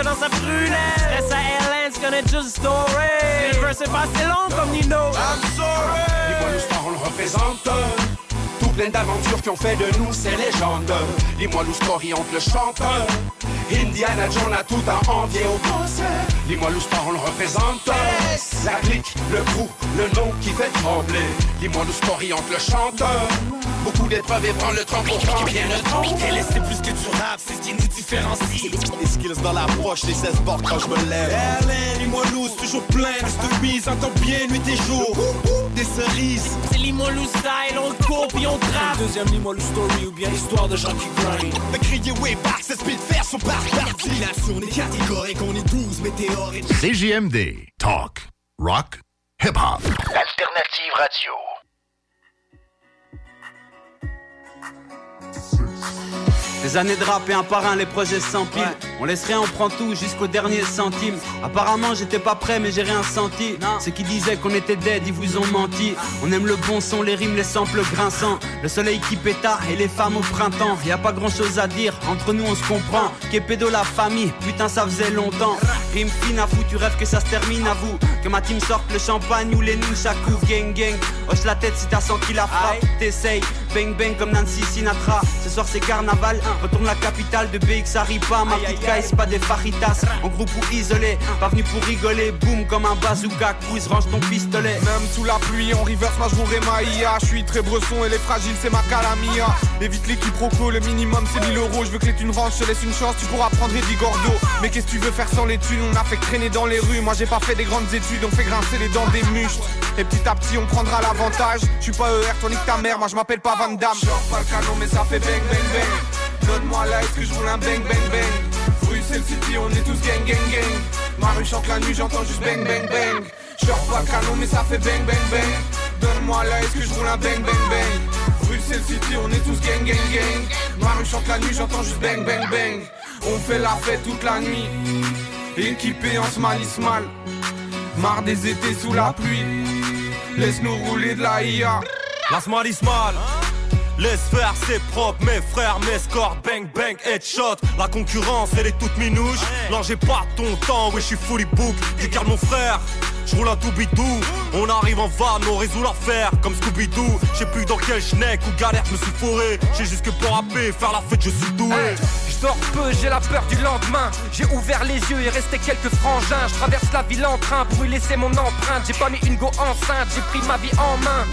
que dans sa brûlette. Reste à Airlines, connaît juste story. Le verse est pas assez long comme Nino. I'm sorry. Dis-moi l'histoire, on le représente. Tout plein d'aventures qui ont fait de nous ces légendes. Dis-moi story entre le chanteur. Indiana Jones a tout à envier au boss. Dis-moi l'histoire, on le représente. La clique, le crew, le nom qui fait trembler. Dis-moi story entre le chanteur. Beaucoup d'épreuves et prendre le temps pour bien le temps. Et c'est plus que du rap, c'est ce qui nous différencie. Les skills dans la poche, les 16 portes quand je me lève. Alain, dis-moi loose, toujours plein de mise, entends bien nuit et jour. Des cerises. C'est Limolou style, on court puis on trappe. Deuxième Limolou story ou bien histoire de gens qui grind. De crier way back, c'est speed faire son parc parti. on est catégorique, on est 12 météores et... CJMD, talk, rock, hip-hop. Alternative radio. Des années de rap et un par un, les projets sans pile. On laisse rien, on prend tout jusqu'au dernier centime. Apparemment, j'étais pas prêt, mais j'ai rien senti. Ceux qui disaient qu'on était dead, ils vous ont menti. On aime le bon son, les rimes, les samples grinçants. Le soleil qui péta et les femmes au printemps. Y a pas grand chose à dire, entre nous on se comprend. Qu'est pédo la famille, putain, ça faisait longtemps. Rime fine à fou, tu rêves que ça se termine à vous. Que ma team sorte le champagne ou les coup, gang gang. Hoche la tête si t'as senti la frappe. T'essayes, bang bang comme Nancy Sinatra. Ce soir c'est carnaval, Retourne la capitale de BX Aripa, ma petite c'est pas des faritas. En groupe ou isolé, pas venu pour rigoler. Boum comme un bazooka, quiz, range ton pistolet. Même sous la pluie, en reverse, ma jouerai ma IA Je suis très bresson et les fragiles, c'est ma calamia. Évite les quiproquos, le minimum c'est 1000 euros. Je veux que les thunes rentrent, je te laisse une chance, tu pourras prendre Eddie Gordo. Mais qu'est-ce que tu veux faire sans les thunes? On a fait traîner dans les rues, moi j'ai pas fait des grandes études On fait grincer les dents des muscles. Et petit à petit on prendra l'avantage. Je suis pas ER, toi nique ta mère, moi je m'appelle pas Van Damme. Pas le canon mais ça fait bang bang bang Donne-moi là, est-ce que je roule un bang bang bang. Bruxelles City, on est tous gang gang gang. Ma rue chante la nuit, j'entends juste bang bang bang. J'sors pas canon mais ça fait bang bang bang. Donne-moi là, est-ce que je roule un bang bang bang. Bruxelles City, on est tous gang gang gang. Ma rue chante la nuit, j'entends juste bang bang bang. On fait la fête toute la nuit. Équipé en smalice mal Marre des étés sous la pluie. Laisse-nous rouler de la IA La smalice mal Laisse faire, c'est propre, mes frères, mes scores, bang bang, headshot. La concurrence, elle est toute minouche. Non, j'ai pas ton temps, oui, je suis fully book. Regarde mon frère, je roule un tout bidou. On arrive en van, on résout l'affaire comme Scooby-Doo. J'ai plus dans quel schneck ou galère, je me suis fourré. J'ai juste que pour rapper, faire la fête, je suis doué. Je dors peu, j'ai la peur du lendemain. J'ai ouvert les yeux et resté quelques frangins. Je traverse la ville en train pour y laisser mon empreinte. J'ai pas mis une go enceinte, j'ai pris ma vie en main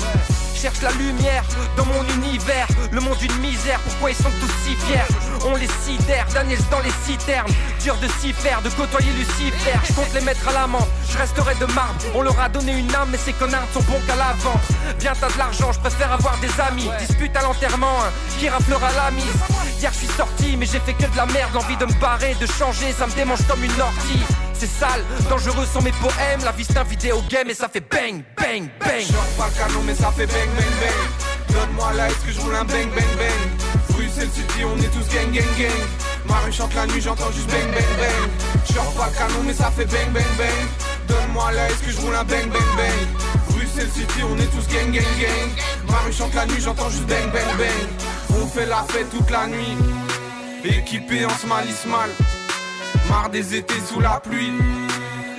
cherche la lumière dans mon univers. Le monde d'une misère, pourquoi ils sont tous si fiers? On les sidère, Daniels dans les citernes. Dur de s'y faire, de côtoyer Lucifer. Je compte les mettre à l'amende, je resterai de marbre. On leur a donné une âme, mais ces connards sont bons qu'à la vente. Viens, t'as de l'argent, je préfère avoir des amis. Dispute à l'enterrement, hein, qui raflera la mise. Hier, je suis sorti, mais j'ai fait que de la merde. L'envie de me barrer, de changer, ça me démange comme une ortie. C'est sale, dangereux sont mes poèmes. La vie c'est un vidéo game et ça fait bang, bang, bang. Je pas le canon, mais ça fait bang, bang, bang. Donne-moi là, est-ce que je roule un bang, bang, bang. Bruxelles City, on est tous gang, gang, gang. Ma rue chante la nuit, j'entends juste bang, bang, bang. Je pas le canon, mais ça fait bang, bang, bang. Donne-moi là, est-ce que je roule un bang, bang, bang. Bruxelles City, on est tous gang, gang, gang. Ma rue chante la nuit, j'entends juste bang, bang, bang. On fait la fête toute la nuit. Équipé en smalice mal. Marre des étés sous la pluie.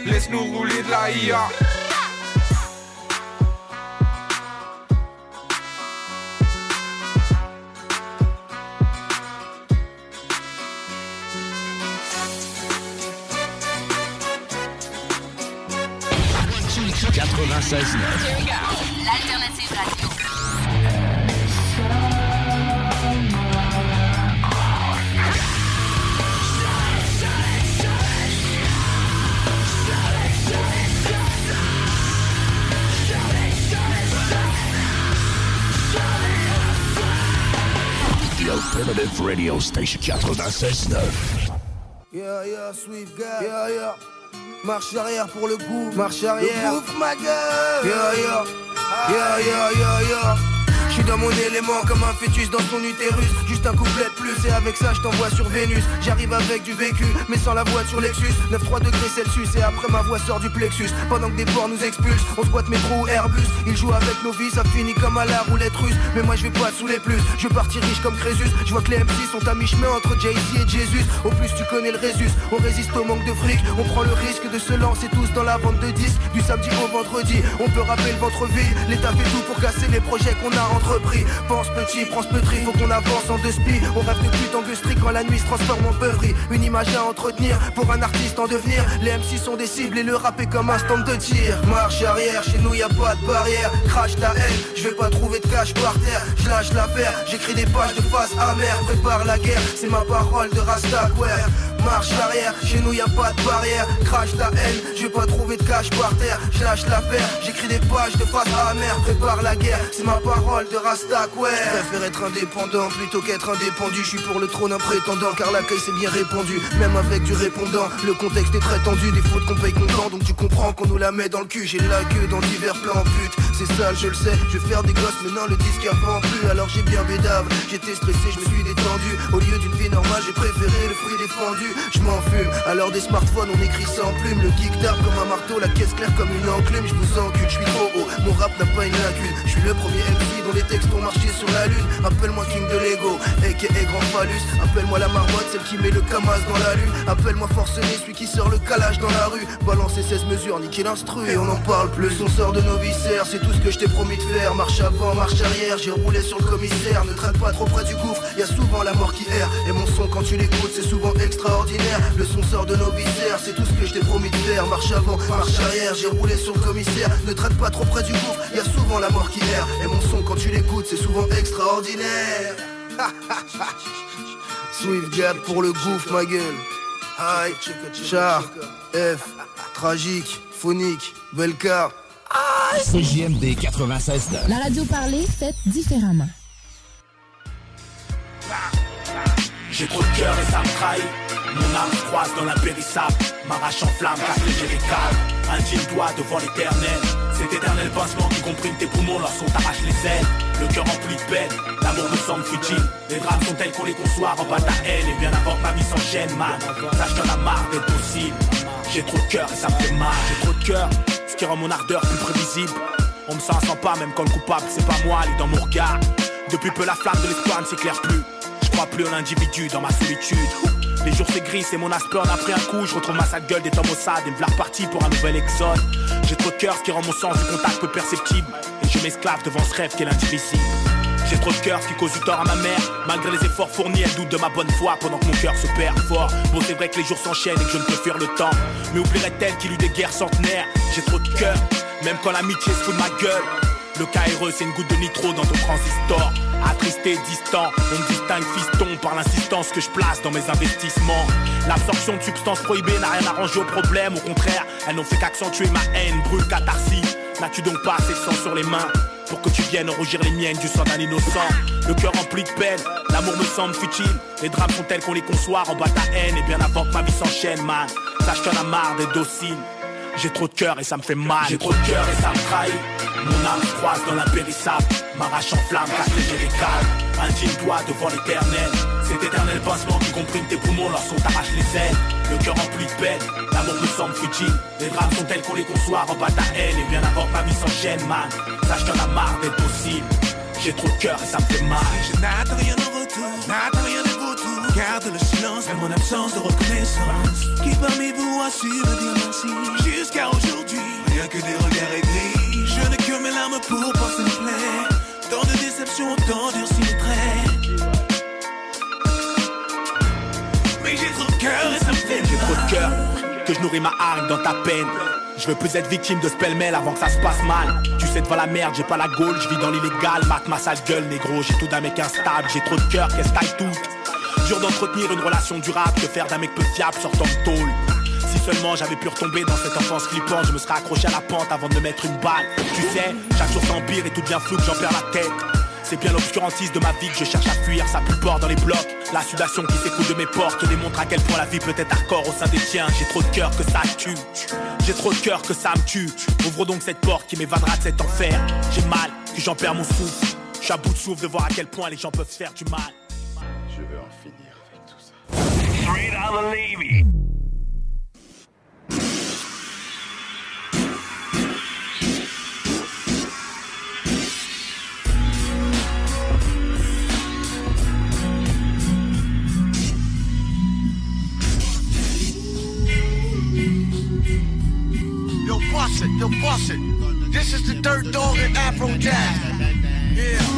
Laisse-nous rouler de la IA. Alternative Radio Station 96.9. Yeah, yeah, sweet guy. Yeah, yeah. Marche arrière pour le goût. Marche arrière. Le ma gueule. Yeah, yeah. Yeah, yeah, yeah, yeah. Suis dans mon élément comme un fœtus dans son utérus. Juste un couplet de plus et avec ça je t'envoie sur Vénus. J'arrive avec du vécu, mais sans la voiture Lexus. 9-3 degrés Celsius et après ma voix sort du plexus. Pendant que des porcs nous expulsent, on squatte métro ou Airbus. Ils jouent avec nos vies, ça finit comme à la roulette russe. Mais moi je vais pas sous les plus, je partir riche comme Crésus. Je vois que les MC sont à mi-chemin entre Jay-Z et Jésus. Au plus tu connais le Résus, on résiste au manque de fric. On prend le risque de se lancer tous dans la vente de disques. Du samedi au vendredi, on peut rappeler le ventre vide. L'État fait tout pour casser les projets qu'on a entrepris. Pense petit, prends ce petit, faut qu'on avance en deux spi. On rêve de pute en quand la nuit se transforme en beuverie. Une image à entretenir pour un artiste en devenir. Les MC sont des cibles et le rap est comme un stand de tir. Marche arrière, chez nous y a pas de barrière. Crash ta haine, je vais pas trouver de cash par terre. Je lâche l'affaire, j'écris des pages de face amère. Prépare la guerre, c'est ma parole de Rasta marche arrière, chez nous y a pas de barrière, crash ta haine, je vais pas trouver de cash par terre, je lâche l'affaire, j'écris des pages de face amère, prépare la guerre, c'est ma parole de Rastak, ouais. Je préfère être indépendant plutôt qu'être indépendu, je suis pour le trône un prétendant, car l'accueil c'est bien répandu, même avec du répondant, le contexte est très tendu, des fautes qu'on paye content, donc tu comprends qu'on nous la met dans le cul, j'ai la queue dans divers plans, pute, c'est sale, je le sais, je vais faire des gosses, maintenant le disque avant plus, alors j'ai bien bédave, j'étais stressé, je me suis détendu, au lieu d'une vie normale, j'ai préféré le fruit défendu, je m'en fume. Alors des smartphones, on écrit sans plume. Le geek tape comme un marteau, la caisse claire comme une enclume. Je vous encule, je suis trop haut. Mon rap n'a pas une lacune. Je suis le premier MC dont les textes ont marché sur la lune. Appelle-moi King de Lego, a.k.a. Grand Phallus. Appelle-moi la marmotte, celle qui met le camas dans la lune. Appelle-moi forcené, celui qui sort le calage dans la rue. Balancer 16 mesures, niquer l'instru et on en parle plus. On sort de nos viscères, c'est tout ce que je t'ai promis de faire. Marche avant, marche arrière, j'ai roulé sur le commissaire. Ne traite pas trop près du gouffre, y a souvent la mort qui erre. Et mon son quand tu l'écoutes, c'est souvent extraordinaire. Le son sort de nos viscères, c'est tout ce que je t'ai promis de faire. Marche avant, marche arrière, j'ai roulé sur le commissaire. Ne traite pas trop près du gouffre, y a souvent la mort qui erre. Et mon son quand tu l'écoutes, c'est souvent extraordinaire. Swift Gap pour le gouffre, ma gueule. Hi, char, F, tragique, phonique, Belka. CJMD 96 La radio parlée, faite différemment. J'ai trop de cœur et ça me trahit. Mon âme se croise dans l'impérissable, m'arrache en flamme, casse les calme. Indigne-toi devant l'éternel. Cet éternel pincement qui comprime tes poumons lorsqu'on t'arrache les ailes. Le cœur rempli de peine, l'amour me semble futile. Les drames sont tels qu'on les conçoit en bas ta haine. Et bien avant que ma vie s'enchaîne, man. Sache que la marre d'être possible. J'ai trop de cœur et ça me fait mal. J'ai trop de cœur, ce qui rend mon ardeur plus prévisible. On me sent pas même quand le coupable c'est pas moi, il est dans mon regard. Depuis peu la flamme de l'espoir ne s'éclaire plus. Je crois plus en l'individu dans ma solitude. Les jours c'est gris, c'est mon aspect en a pris un coup. Je retrouve ma sale gueule des temps Mossad et me voilà reparti pour un nouvel exode. J'ai trop de cœur, ce qui rend mon sens du contact peu perceptible. Et je m'esclave devant ce rêve qui est l'indivisible. J'ai trop de cœur, ce qui cause du tort à ma mère. Malgré les efforts fournis, elle doute de ma bonne foi pendant que mon cœur se perd fort. Bon, c'est vrai que les jours s'enchaînent et que je ne peux fuir le temps. Mais oublierait-elle qu'il eut des guerres centenaires? J'ai trop de cœur, même quand l'amitié se fout de ma gueule. Le KRE, c'est une goutte de nitro dans ton transistor. Attristé, distant, on me distingue fiston par l'insistance que je place dans mes investissements. L'absorption de substances prohibées n'a rien arrangé au problème, au contraire, elles n'ont fait qu'accentuer ma haine, brûle catharsis. N'as-tu donc pas assez de sang sur les mains pour que tu viennes rougir les miennes du sang d'un innocent? Le cœur rempli de peine, l'amour me semble futile. Les drames sont tels qu'on les conçoit en bas ta haine, et bien avant que ma vie s'enchaîne, man. Sache qu'on a marre des dociles. J'ai trop de cœur et ça me fait mal. J'ai trop de cœur et ça me trahit. Mon âme se croise dans l'impérissable. M'arrache en flamme, casse les calme. Indigne-toi devant l'éternel. Cet éternel pincement qui comprime tes poumons lorsqu'on t'arrache les ailes. Le cœur rempli de peine, l'amour me semble futile. Les drames sont tels qu'on les conçoit en bas ta haine. Et bien avant que ma vie s'enchaîne, man. Sache qu'on a marre d'être possible. J'ai trop de cœur et ça me fait mal. Je n'attends rien en retour, n'attends rien de vautour. Garde le silence, même mon absence de reconnaissance. Qui parmi vous a su me dire merci Jusqu'à aujourd'hui, rien que des regards aigris. Je n'ai que mes larmes pour passer mes plaies. Tant de déceptions, tant durci mes traits. Mais j'ai trop de cœur et ça me fait J'ai trop de cœur que je nourris ma hargne dans ta peine. Je veux plus être victime de ce pêle-mêle avant que ça se passe mal. Tu sais devant la merde, j'ai pas la gaule, je vis dans l'illégal, mate ma sale gueule, négro. J'ai tout d'un mec instable, j'ai trop de cœur, qu'est-ce taille tout? Dur d'entretenir une relation durable, que faire d'un mec peu fiable sortant de tôle. Si seulement j'avais pu retomber dans cette enfance flippante, je me serais accroché à la pente avant de me mettre une balle. Tu sais, chaque jour s'empire et tout devient flou j'en perds la tête. C'est bien l'obscurantisme de ma vie que je cherche à fuir, ça pue bord dans les blocs. La sudation qui s'écoule de mes portes démontre à quel point la vie peut être hardcore au sein des tiens. J'ai trop de cœur que ça tue. J'ai trop de cœur que ça me tue. Ouvre donc cette porte qui m'évadera de cet enfer. J'ai mal, que j'en perds mon souffle. Je suis à bout de souffle de voir à quel point les gens peuvent faire du mal. Je veux en finir avec tout ça. Straight out of Levy. Yo, bust it, yo, bust it. This is the Dirt Dog and Afro Jazz. Yeah.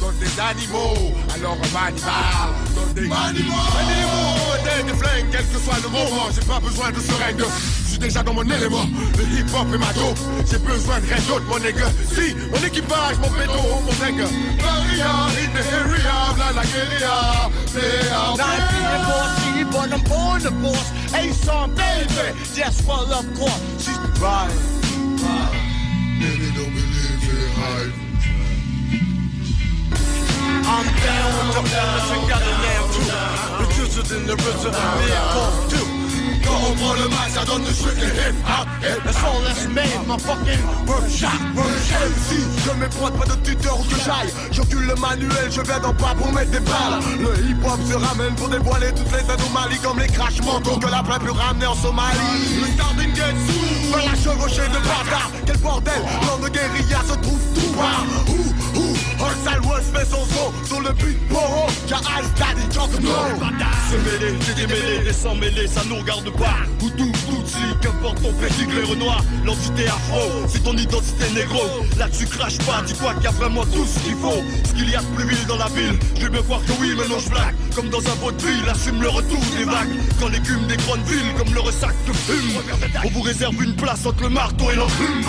donne des animaux. Alors un animal donne des animaux. Animaux, des, des flingues, quel que soit le moment. J'ai pas besoin de seringue. Je suis déjà dans mon élément. Le hip hop est ma dope. J'ai besoin de rien d'autre, mon nègre. Si, mon équipage, mon béton, mon nègre. Maria, in the area, bla la guérilla. Being bossy, but I'm the boss. Ace on baby, just well of course. She's right. Many don't believe in hype. I'm down of on prend le mic, ça donne du strictly hip hop. That's all that's made, my fucking workshop. MC, je m'éproite pas de tuteur ou que j'aille. J'occupe le manuel, je viens d'en bas pour mettre des balles. Le hip hop se ramène pour dévoiler toutes les anomalies comme les crash mentaux que la plaie peut ramener en Somalie. Le starting gate sous, la chevauchée de bâtard. Quel bordel, l'an de guérilla se trouve tout bas. Un sale West fait son son sur le beat Moro. J'ai Ice Daddy, just know. Se mêler, j'ai démêlé, les sans mêler, ça nous regarde pas. Hutu, Tutsi, qu'importe ton pédigré Renoir, l'entité afro, c'est ton identité négro. Là tu craches pas, dis-toi qu'il y a vraiment tout ce qu'il faut. Ce qu'il y a de plus vil dans la ville, je vais bien croire que oui, mais non je blague. Comme dans un vaudeville, assume le retour des vagues. Quand l'écume des grandes villes, comme le ressac de fume. On vous réserve une place entre le marteau et l'enclume.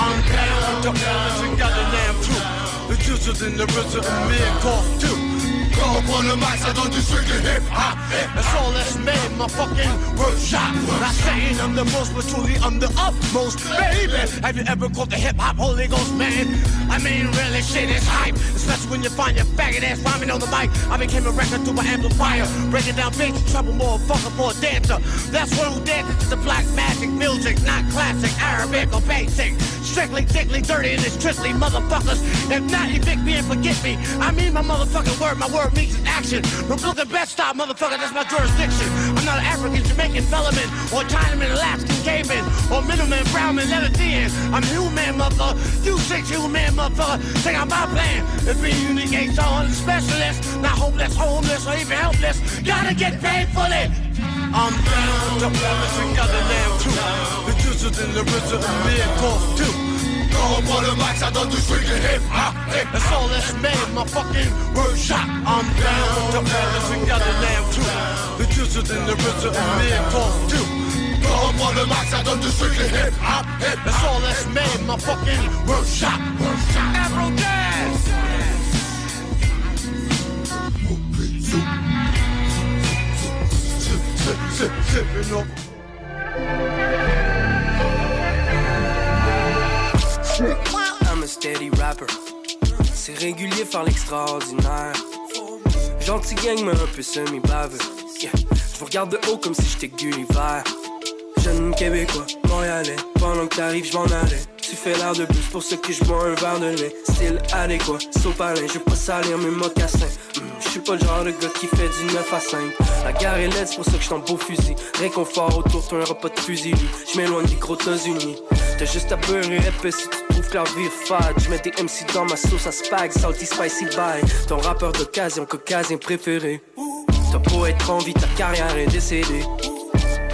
I'm down with the illness and got a name too. The truth is in the roots of the miracle too. Quand on le mic, ça donne du strictly hip hop. That's all that's made, my fucking workshop. Not saying I'm the most, but truly I'm the utmost. Baby, have you ever caught the hip hop Holy Ghost, man? I mean, really, shit is hype. Especially when you find your faggot ass rhyming on the mic. I became a record to my amplifier. Breaking down bass, trouble more fucker for a dancer. That's what who dances to the black magic music, not classic, Arabic or basic. Strictly, dickly, dirty, and it's tristly, motherfuckers. If not, evict me and forget me. I mean my motherfucking word, my word means action. Brooklyn best stop, motherfucker, that's my jurisdiction. I'm not an African, Jamaican, Bellman, or Chinaman, Alaskan, caveman, or middleman, Brownman, Leviathan. I'm human, motherfucker. You six human, motherfucker. Think I'm my plan. If being unique ain't on specialist, not hopeless, homeless, or even helpless. Gotta get paid for it. I'm down with the premise and got the name too. The juice is in the roots of the too. Quand on prend le mic, ça donne du strictly hip hop. That's all that's made, my fucking workshop. I'm down the premise and got the name too. The is in the roots of the miracle too. Quand on prend le mic, ça donne du strictly hip hop. That's all that's made, my fucking workshop. Afro Jazz. Sipping up. I'm a steady rapper. C'est régulier faire l'extraordinaire. Gentil gang, mais un peu semi-baveux. Je vous regarde de haut comme si j'étais Gulliver. Jeune québécois, montréalais. Pendant que t'arrives, je m'en allais. Tu fais l'air de bus pour ce que je bois un verre de lait. Style adéquat, sopalin, je pas salir mes mocassins. Hmm, Je suis pas le genre de gars qui fait du 9 à 5. La gare est laide, c'est pour ça que je beau fusil. Réconfort autour, t'as un repas de fusil. Je m'éloigne des gros États-Unis. T'as juste à beurrer épais si tu trouves que leur vie est fade. Je mets des MC dans ma sauce à spag, salty spicy bye. Ton rappeur d'occasion, caucasien préféré. T'as beau être en vie, ta carrière est décédée.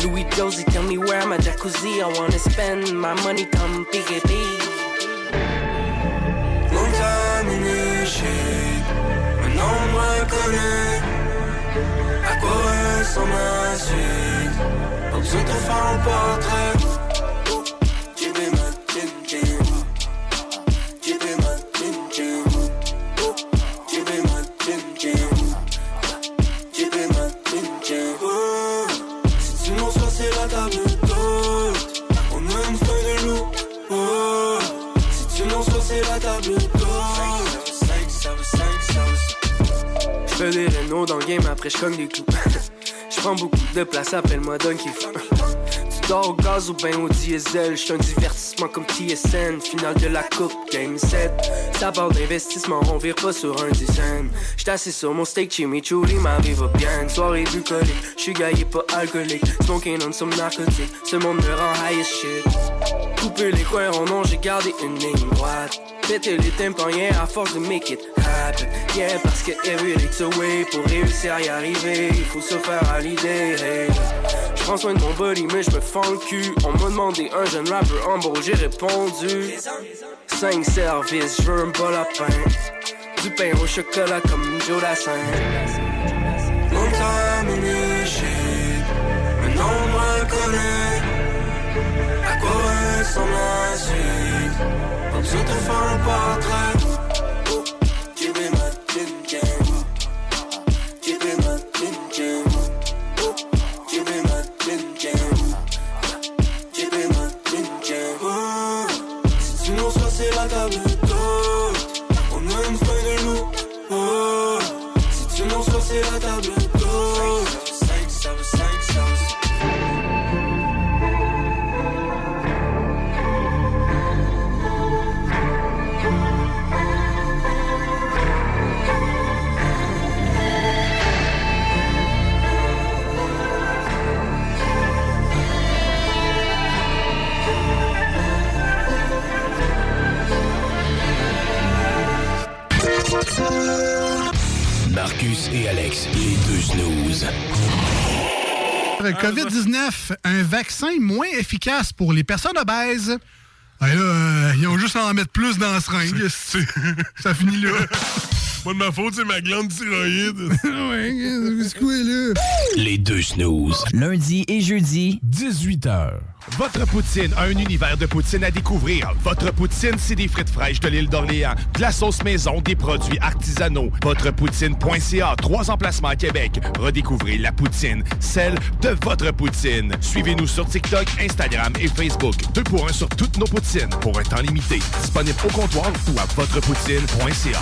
Louis Josie, tell me where my jacuzzi. I wanna spend my money, come PGP. Contaminé, maintenant on me reconnaît. À quoi ressemble ma suite? Pas besoin de faire un portrait. Fais les Renault dans le game, après je cogne des clous. Je prends beaucoup de place, appelle-moi Donkey Tu dors au gaz ou ben au diesel, j'suis un divertissement comme TSN, finale de la coupe, game 7. Ça parle d'investissement, on vire pas sur un dizaine. J'suis sur mon steak chimichurri, ma vie va bien. Soirée bucolique, j'suis gaillé pas alcoolique. Smoking on some narcotique, ce monde me rend high as shit. Couper les coins en nom, j'ai gardé une ligne droite. Péter les tympans, rien à force de make it Yeah, parce que every it's a way. Pour réussir à y arriver, il faut se faire à l'idée. Hey. Je prends soin de mon body, mais je me fends le cul. On m'a demandé un jeune rapper en j'ai répondu. 5 services, je veux un bol à pain. Du pain au chocolat comme Joe Dassin. Long time in this shit, maintenant on me reconnaît. À quoi ressemble la suite? Pas besoin de faire un portrait. COVID-19, un vaccin moins efficace pour les personnes obèses. Ben là, euh, ils ont juste à en mettre plus dans la seringue. Ça finit là. Pas de ma faute, c'est ma glande thyroïde. ouais, c'est quoi là? Les deux snooze. Lundi et jeudi, 18h. Votre poutine, un univers de poutine à découvrir. Votre poutine, c'est des frites fraîches de l'île d'Orléans, de la sauce maison, des produits artisanaux. Votrepoutine.ca, trois emplacements à Québec. Redécouvrez la poutine, celle de votre poutine. Suivez-nous sur TikTok, Instagram et Facebook. Deux pour un sur toutes nos poutines, pour un temps limité. Disponible au comptoir ou à votrepoutine.ca.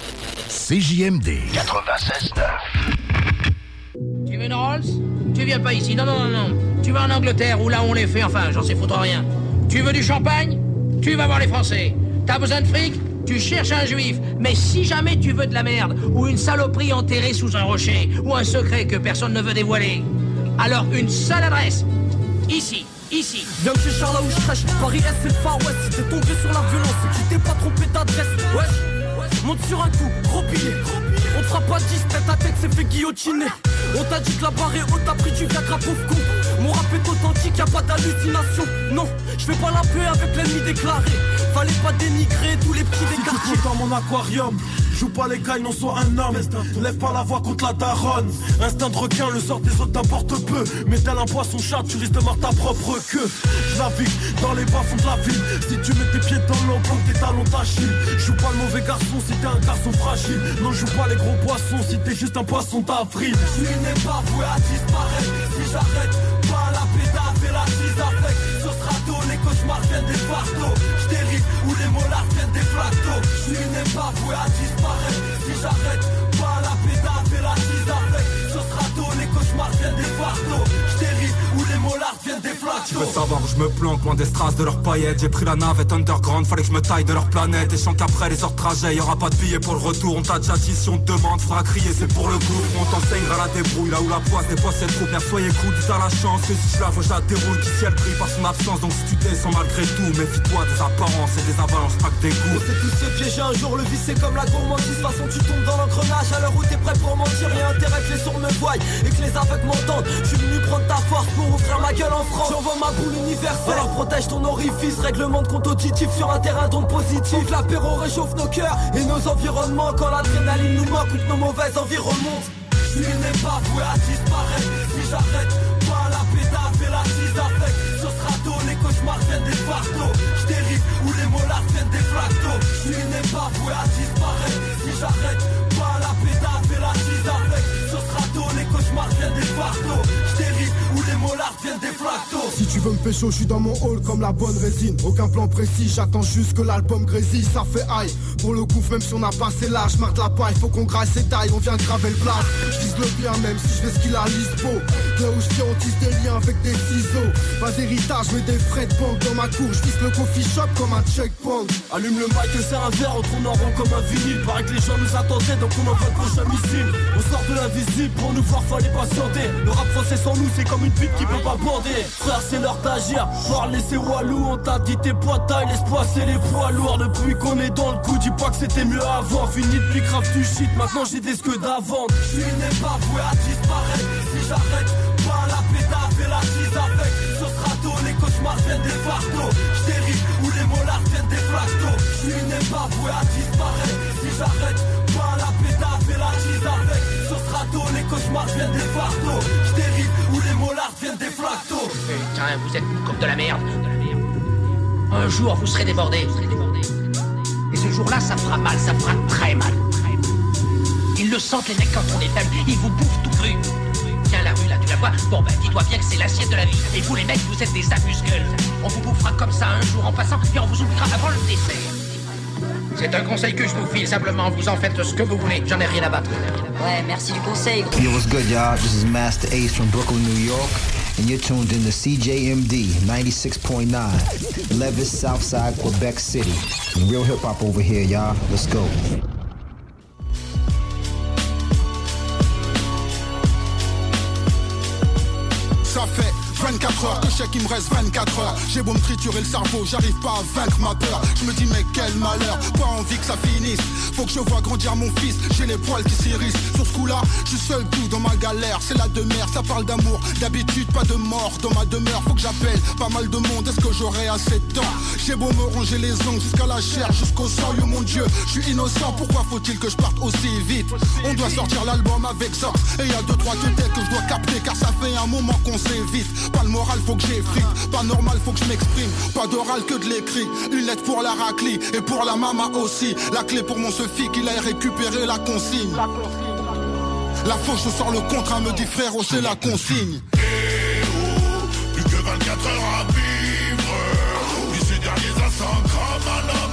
CJMD 96.9. Tu veux une Rolls? Tu viens pas ici. Non, non, non, non. Tu vas en Angleterre où là on les fait. Enfin, j'en sais foutre rien. Tu veux du champagne? Tu vas voir les Français. T'as besoin de fric? Tu cherches un juif, mais si jamais tu veux de la merde, ou une saloperie enterrée sous un rocher, ou un secret que personne ne veut dévoiler, alors une seule adresse. Ici, ici. Viens chez Charles là où je crèche. Paris Est, c'est le Far West. Si t'es tombé sur la violence, c'est que tu t'es pas trompé d'adresse. Wesh, monte sur un coup, gros billet. On te fera pas 10, tête à tête, c'est fait guillotiner. On t'a dit que la barre est haute, t'as pris du Viagra, pauvre con. Mon rap est authentique, y'a pas d'hallucination. Non, je fais pas la paix avec l'ennemi déclaré. Fallait pas dénigrer tous les petits des quartiers. dans mon aquarium. Joue pas les cailles, non sois un homme. Lève pas la voix contre la daronne. Instinct de requin, le sort des autres t'importe peu. Mais tel un poisson chat, tu risques de mordre ta propre queue. Je dans les bas fonds de la ville. Si tu mets tes pieds dans l'eau, tes talons t'achillent. Joue pas le mauvais garçon si t'es un garçon fragile. Non, joue pas les gros poissons si t'es juste un poisson d'avril. Tu n'es pas voué à disparaître. Si j'arrête Tu veux savoir où je me planque, loin des strass de leurs paillettes. J'ai pris la navette underground, fallait que je me taille de leur planète. Et sens qu'après les heures de trajet, y aura pas de billets pour le retour. On t'a déjà dit si on te demande, faudra crier, c'est pour le groupe. On t'enseignera la débrouille, là où la poisse pas cette troupe. Merde, soyez cool, à la chance que si je la faut, je la déroule. Qui ciel brille par son absence, donc si tu descends malgré tout, méfie-toi des apparences et des avalanches, pas que des goûts. sait tous se piéger un jour, le vice c'est comme la gourmandise. De façon, tu tombes dans l'engrenage à l'heure où t'es prêt pour mentir. Rien intérêt que les sourds me voient et que les aveugles m'entendent. Je suis venu prendre ta force pour ouvrir ma gueule en France. Ma. Alors protège ton orifice, règlement de compte auditif sur un terrain donc positif. L'apéro réchauffe nos cœurs et nos environnements. Quand l'adrénaline nous manque ou nos mauvaises envies remontent. Tu n'es pas voué à disparaître. Si j'arrête pas la pédale et la cise avec. Sera tôt, les cauchemars viennent des fardeaux. J'dérive où les molars viennent des flactos. Tu n'es pas voué à disparaître. Si j'arrête pas la pédale et la cise avec. Sera tôt, les cauchemars viennent des fardeaux. J'dérive où les molars. Si tu veux me pécho, je suis dans mon hall comme la bonne résine. Aucun plan précis, j'attends juste que l'album grésille. Ça fait aïe. Pour le coup, même si on a passé l'âge, marre de la paille, faut qu'on graisse ses tailles, on vient graver le plat. Je le bien, même si je fais ce qu'il a l'ispo. Là où je on tisse des liens avec des ciseaux. Pas d'héritage, mais des frais de banque dans ma cour. Je le coffee shop comme un checkpoint. Allume le mic serre un verre, on tourne en rond comme un vinyle. Paraît que les gens nous attendaient, donc on envoie le prochain missile. On sort de l'invisible, pour nous voir, fallait patienter. Le rap français sans nous, c'est comme une pipe qui peut pas Frère, c'est l'heure d'agir. Parle, c'est Walou, on t'a dit tes poids taille, laisse passer les poids lourds. Depuis qu'on est dans le coup, dis pas que c'était mieux avant. Fini depuis grave du shit, maintenant j'ai des que d'avant. Tu n'es pas voué à disparaître. Si j'arrête pas la pédale et la cise avec. Ce sera tôt, les cauchemars viennent des fardeaux. J'dérive où les molars viennent des flactos. Tu n'es pas voué à disparaître. Si j'arrête pas la pédale et la cise avec. Ce sera tôt, les cauchemars viennent des fardeaux. Flactos. hein, vous êtes comme de la merde. Un jour, vous serez débordés. Et ce jour-là, ça fera mal, ça fera très mal. Ils le sentent, les mecs, quand on est faible. Ils vous bouffent tout cru. Tiens, la rue, là, tu la vois? Bon, ben, dis-toi bien que c'est l'assiette de la vie. Et vous, les mecs, vous êtes des amuse-gueules. On vous bouffera comme ça un jour en passant, et on vous oubliera avant le dessert. C'est un conseil que je vous file, simplement, vous en faites ce que vous voulez. J'en ai rien à battre. Ouais, merci du conseil. Yo, what's good, y'all? This is Master Ace from Brooklyn, New York, and you're tuned in to CJMD 96.9, Levis, Southside, Quebec City. Real hip hop over here, y'all. Let's go. Ça fait 24 heures que je sais qu'il me reste 24 heures. J'ai beau me triturer le cerveau, j'arrive pas à vaincre ma peur. Je me dis, mais quel malheur, pas envie que ça finisse? Faut que je vois grandir mon fils, j'ai les poils qui s'irissent. Sur ce coup-là, je suis seul tout dans ma galère. C'est la demeure, ça parle d'amour. D'habitude, pas de mort dans ma demeure. Faut que j'appelle pas mal de monde, est-ce que j'aurai assez de temps? J'ai beau me ronger les ongles jusqu'à la chair, jusqu'au sang, mon dieu. Je suis innocent, pourquoi faut-il que je parte aussi vite? On doit sortir l'album avec ça. Et y a deux, trois têtes que je dois capter, car ça fait un moment qu'on s'évite. Pas le moral, faut que j'effrite. Pas normal, faut que je m'exprime. Pas d'oral que de l'écrit. Une lettre pour la raclie et pour la mama aussi. La clé pour mon Sophie qu'il a récupéré la consigne. La fauche sort le contrat, me dit frérot, c'est la consigne. Plus que 24 heures à vivre Puis ces derniers instants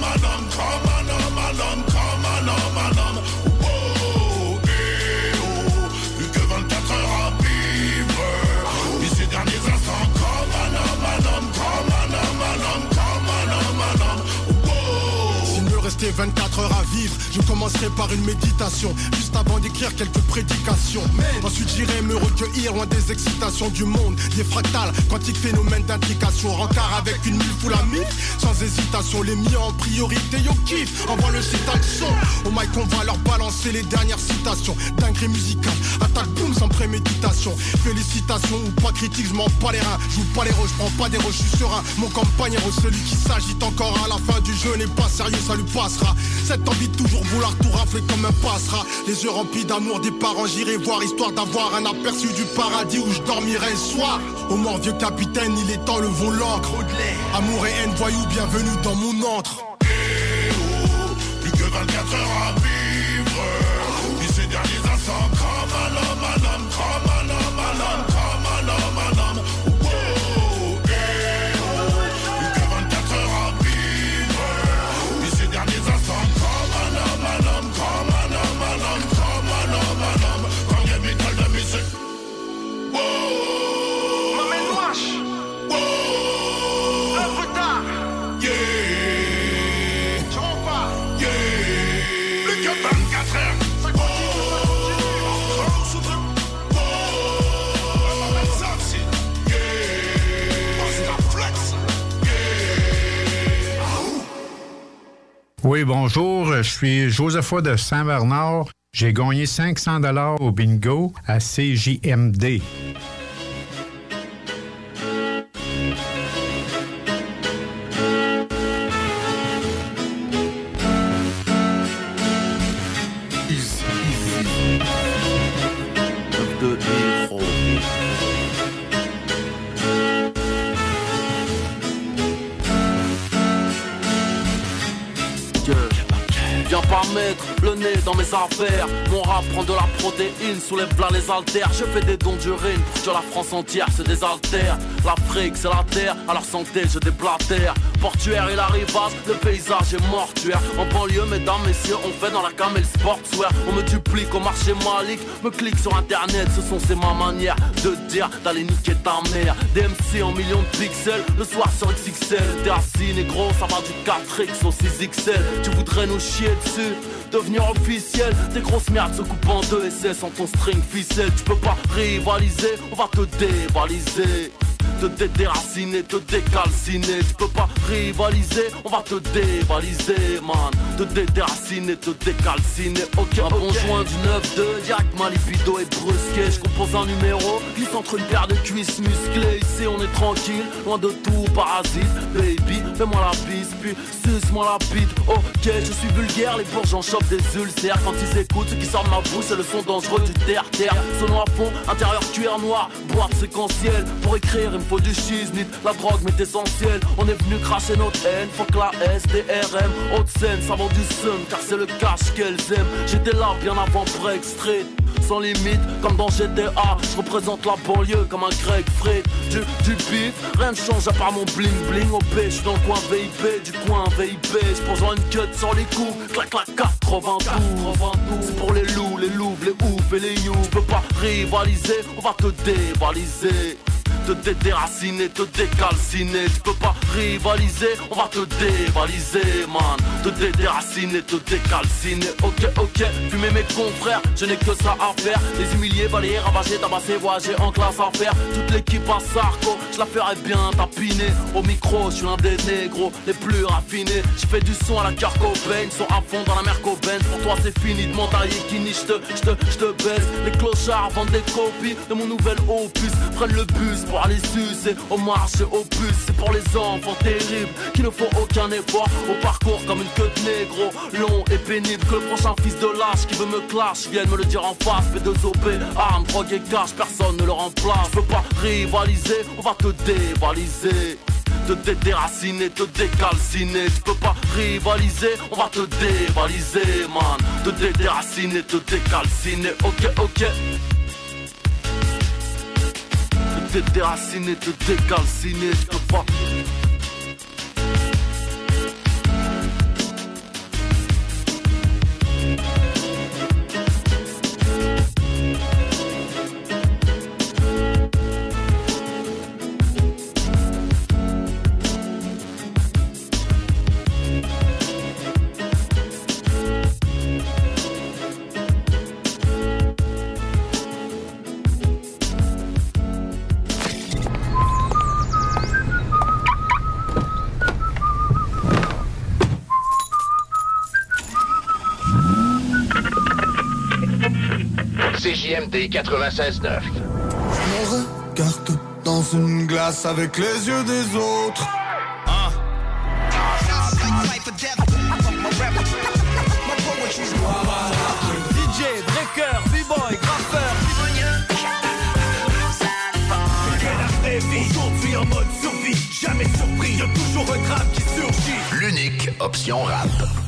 madame, come on, madame, come on, S'il me restait 24 heures à vivre, je commencerai par une méditation, juste avant d'écrire quelques prédications. Ensuite j'irai me recueillir loin des excitations du monde, des fractales, quantiques phénomènes d'implication, rencard avec une mille foule amie, sans hésitation, les mis en priorité, yo kiff, envoie le citation. Au mic on va leur balancer les dernières citations, dinguerie musicale, attaque boum sans préméditation, félicitations ou pas critique, je m'en pas les reins, je joue pas les rôles, je prends pas des rôles, je suis serein, mon compagnero, celui qui s'agite encore à la fin du jeu n'est pas sérieux, ça lui passera. Cette envie de toujours vouloir tout rafler comme un passera. Les yeux remplis d'amour des parents, j'irai voir histoire d'avoir un aperçu du paradis où je dormirai le soir. Au mort vieux capitaine, il est temps, levons l'encre. Amour et haine, voyou, bienvenue dans mon antre. Oui, bonjour. Je suis Josepha de Saint-Bernard. J'ai gagné 500 dollars au bingo à CJMD. Mon rap prend de la protéine, soulève là les haltères. Je fais des dons d'urine que la France entière se désaltère L'Afrique c'est la terre, à leur santé je déblatère. Portuaire et la rivasse, le paysage est mortuaire. En banlieue mesdames, messieurs, on fait dans la camel sportswear. On me duplique au marché malique, me clique sur internet Ce sont c'est ma manière de dire d'aller niquer ta mère. DMC en millions de pixels, le soir sur XXL T'es assis négro, ça va du 4X au 6XL Tu voudrais nous chier dessus? Devenir officiel, des grosses merdes se coupent en deux SS en ton string ficelle. Tu peux pas rivaliser, on va te dévaliser te dédéraciner, te décalciner. Tu peux pas rivaliser, on va te dévaliser man. Te dédéraciner, te décalciner. Ok, un bon joint du 9-2, direct ma libido est brusqué Je compose un numéro, glisse entre une paire de cuisses musclées. Ici on est tranquille, loin de tout parasite Baby, fais-moi la bise, puis suce-moi la bite. Ok, je suis vulgaire, les bourges en chopent des ulcères Quand ils écoutent, ce qui sort de ma bouche, c'est le son dangereux du terre-terre. Sono à fond, intérieur cuir noir, boîte séquentielle. Pour écrire, il me faut du shiznit, la drogue m'est essentielle. On est venu cracher notre haine, faut que la SDRM, haute scène, ça du sun, car c'est le cash qu'elles aiment. J'étais là bien avant Break Street sans limite comme dans GTA Je représente la banlieue comme un Greg Fred. Du, du beat, rien ne change à part mon bling bling. Au B, dans le coin VIP, du coin VIP J'pose une cut sans les coups, clac clac 92 C'est pour les loups, les loups, les oufs et les you. J'peux pas rivaliser, on va te dévaliser te dédéraciner, te décalciner. Tu peux pas rivaliser, on va te dévaliser, man. Te dédéraciner, te décalciner. Ok, ok, fumer mes confrères, je n'ai que ça à faire. Les humilier, balayer, ravager, tabasser, voyager en classe à faire. Toute l'équipe à Sarko, je la ferai bien tapiner. Au micro, je suis un des négros les plus raffinés. Je fais du son à la cœur Cobain, sont à fond dans la mer Cobain. Pour toi, c'est fini de m'entailler, Kini, je te, je te, je te baisse. Les clochards vendent des copies de mon nouvel opus. Prennent le bus aller sucer au marché au bus. C'est pour les enfants terribles qui ne font aucun effort. Au parcours comme une queue de négro, long et pénible. Que le prochain fils de lâche qui veut me clash vienne me le dire en face. Fais deux OP, armes, drogue et cash, personne ne le remplace. Veux pas rivaliser, on va te dévaliser te dédéraciner, te décalciner. Tu peux pas rivaliser, on va te dévaliser, man. Te dédéraciner, te décalciner. Ok, ok te déraciner, te décalciner, je CJMD 96.9. Je me regarde dans une glace avec les yeux des autres. DJ, breaker, b-boy, graffeur. Aujourd'hui en mode survie, jamais surpris, y'a toujours un drame qui surgit. L'unique option rap.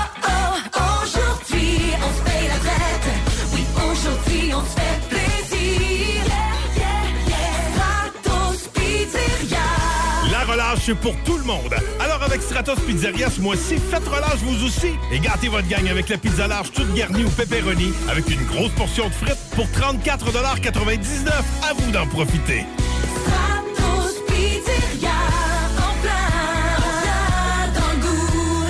Pour tout le monde. Alors avec Stratos Pizzeria ce mois-ci, faites relâche vous aussi et gâtez votre gang avec la pizza large toute garnie ou pepperoni avec une grosse portion de frites pour 34,99 À vous d'en profiter. Stratos Pizzeria. En plein, en plein dans le goût.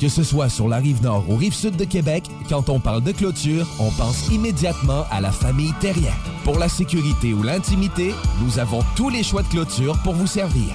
Que ce soit sur la rive nord ou rive sud de Québec, quand on parle de clôture, on pense immédiatement à la famille Terrien. Pour la sécurité ou l'intimité, nous avons tous les choix de clôture pour vous servir.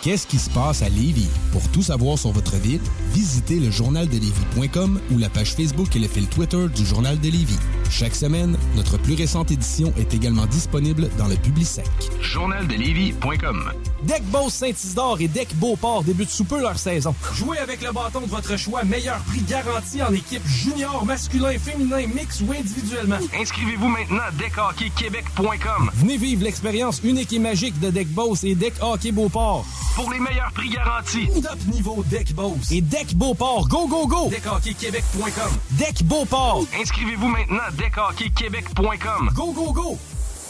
Qu'est-ce qui se passe à Lévis? Pour tout savoir sur votre ville, visitez le journaldelévis.com ou la page Facebook et le fil Twitter du Journal de Lévis. Chaque semaine, notre plus récente édition est également disponible dans le Publisec. Journaldelévis.com Deck Boss Saint-Isidore et Deck Beauport débutent sous peu leur saison. Jouez avec le bâton de votre choix, meilleur prix garanti en équipe junior, masculin, féminin, mix ou individuellement. Inscrivez-vous maintenant à deckhockeyquebec.com Venez vivre l'expérience unique et magique de Deck Boss et Deck Hockey Beauport. Pour les meilleurs prix garantis. Top niveau Deck Boss et Deck Beauport. Go, go, go! DeckHockeyQuébec.com. Deck Beauport. Inscrivez-vous maintenant à deckhockeyquebec.com Go, go, go!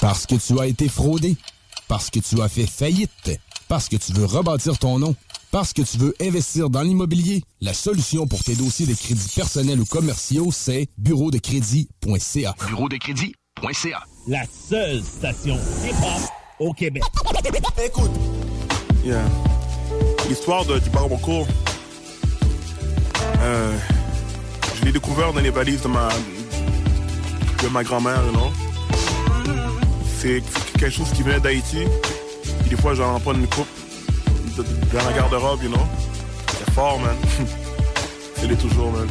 Parce que tu as été fraudé. Parce que tu as fait faillite. Parce que tu veux rebâtir ton nom. Parce que tu veux investir dans l'immobilier. La solution pour tes dossiers de crédits personnels ou commerciaux, c'est bureau de crédit.ca. Bureau de crédit.ca. La seule station hip-hop au Québec. Écoute. Yeah. L'histoire de, du bar Boncourt, euh, je l'ai découvert dans les valises de ma, de ma grand-mère, you know. C'est quelque chose qui venait d'Haïti. Puis des fois, j'en prends une coupe dans la garde-robe, you know. C'est fort, man. C'est l'est toujours, man.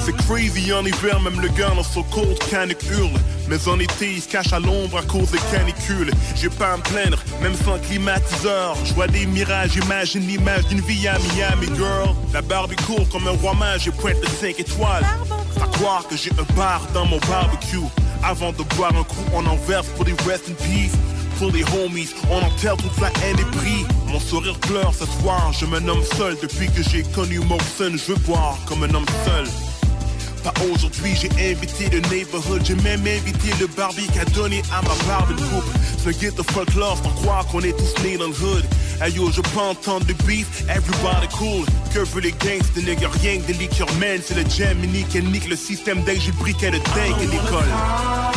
C'est crazy en hiver, même le gars dans son cold canic hurle. Mais en été, il se cache à l'ombre à cause des canicules. J'ai pas à me plaindre, même sans climatiseur. Je vois des mirages, imagine l'image d'une vie à Miami, girl. La barbe court comme un roi mage et pointe de 5 étoiles. À croire que j'ai un bar dans mon barbecue. Avant de boire un coup, on en verse pour des rest in peace. Pour les homies, on enterre toute la haine et pris. Mon sourire pleure ce soir, je me nomme seul. Depuis que j'ai connu Morrison, je veux boire comme un homme seul. Pas aujourd'hui, j'ai invité le neighborhood, j'ai même invité le Barbie qui a donné à ma barbe une coupe. Ce get the folklore, sans croire qu'on est tous nés dans le hood. Hey yo, je peux entendre le beef, everybody cool. Que veut les gangs, des niggas, rien que des liqueurs, man. C'est le jam, nique et nique le système dès que j'ai briqué le dingue et l'école. La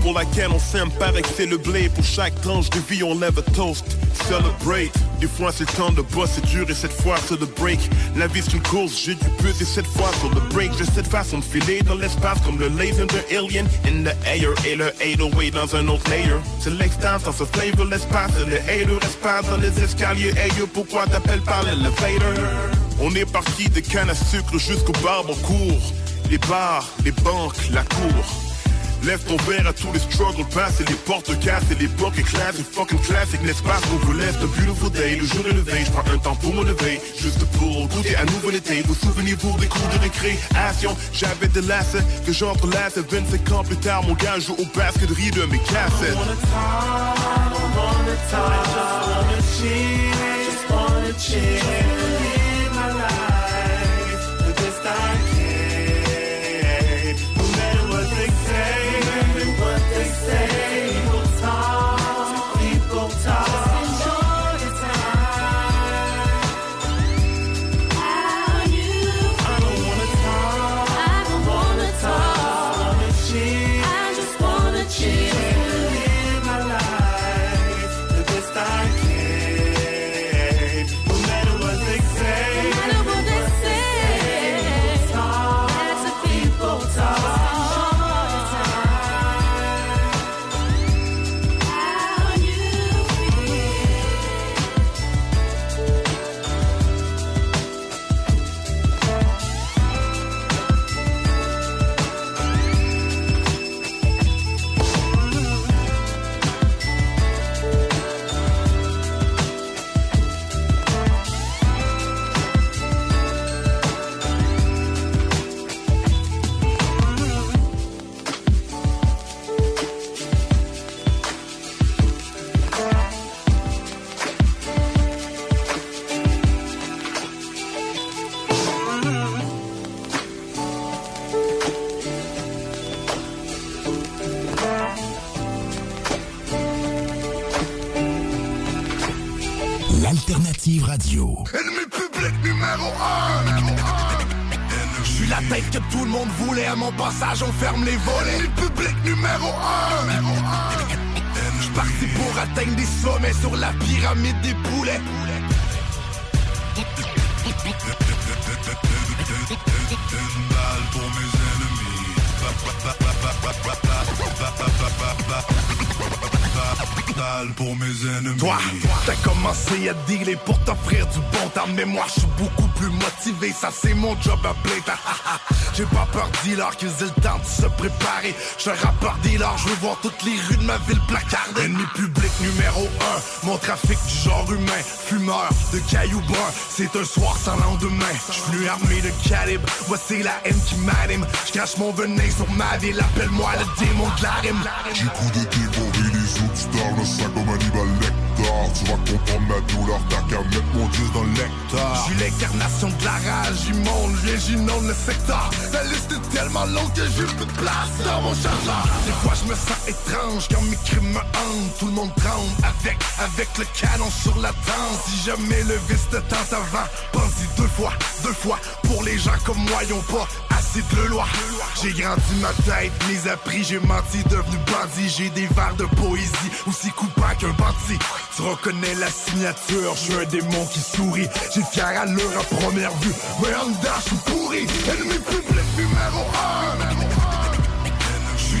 pour laquelle on s'aime que c'est le blé. Pour chaque tranche de vie on lève toast. Celebrate. Des fois c'est temps de bosser dur et cette fois c'est le break. La vie c'est une course, j'ai dû peser cette fois sur le break J'ai cette façon de filer dans l'espace comme le laser de Alien In the air et le 808 dans un autre layer. C'est l'extase dans ce flavor l'espace Et le hater espace dans les escaliers. Hey pourquoi t'appelles par l'elevator On est parti de canne à sucre jusqu'au barbe en cours Les bars, les banques, la cour Lève ton verre à tous les struggles passés, les portes cassées, les blocs éclatent, fucking classique, n'est-ce pas qu'on vous laisse de beautiful day, le jour est levé, je prends un temps pour me lever, juste pour goûter à nouvel été, vous souvenez pour des cours de récréation, j'avais des lacets que j'entrelaçais, 25 ans plus tard, mon gars joue au basket, rit de mes cassettes. I just wanna chill. Radio. Ennemi public numéro 1 Je suis la tête que tout le monde voulait À mon passage on ferme les volets Ennemi public numéro 1 Je parti pour atteindre des sommets Sur la pyramide des poulets Une balle pour mes ennemis. Pour mes ennemis. Toi, t'as commencé à dealer pour t'offrir du bon temps Mais moi je suis beaucoup plus motivé Ça c'est mon job à temps J'ai pas peur dealer qu'ils aient le de se préparer. Je rappeur dealer, je veux voir toutes les rues de ma ville placardées. Ennemi public numéro 1 Mon trafic du genre humain. Fumeur de cailloux bruns C'est un soir sans lendemain. Je venu armé de calibre Voici la haine qui m'anime. Je crache mon venin sur ma ville Appelle-moi le démon de la rime. J'ai coup de dévorer les auditeurs, le sac comme Hannibal Tu vas comprendre ma douleur, t'as qu'à mettre mon dieu dans le lecteur. Je suis l'incarnation de la rage, j'immonde, je viens, j'inonde le secteur. La liste est tellement longue que j'ai plus de place dans mon chargeur. Des fois je me sens étrange quand mes crimes me hantent. Tout le monde tremble avec, avec le canon sur la tente. Si jamais le vice te tente avant, pense-y deux fois, deux fois. Pour les gens comme moi, ils pas assez de le loi. J'ai grandi ma tête, mes appris, j'ai menti, devenu bandit. J'ai des vers de poésie, aussi coupant qu'un bandit. Tu reconnais la signature, je suis un démon qui sourit. J'ai fier à l'heure à première vue, mais en dedans, je suis pourri. Ennemi public numéro 1.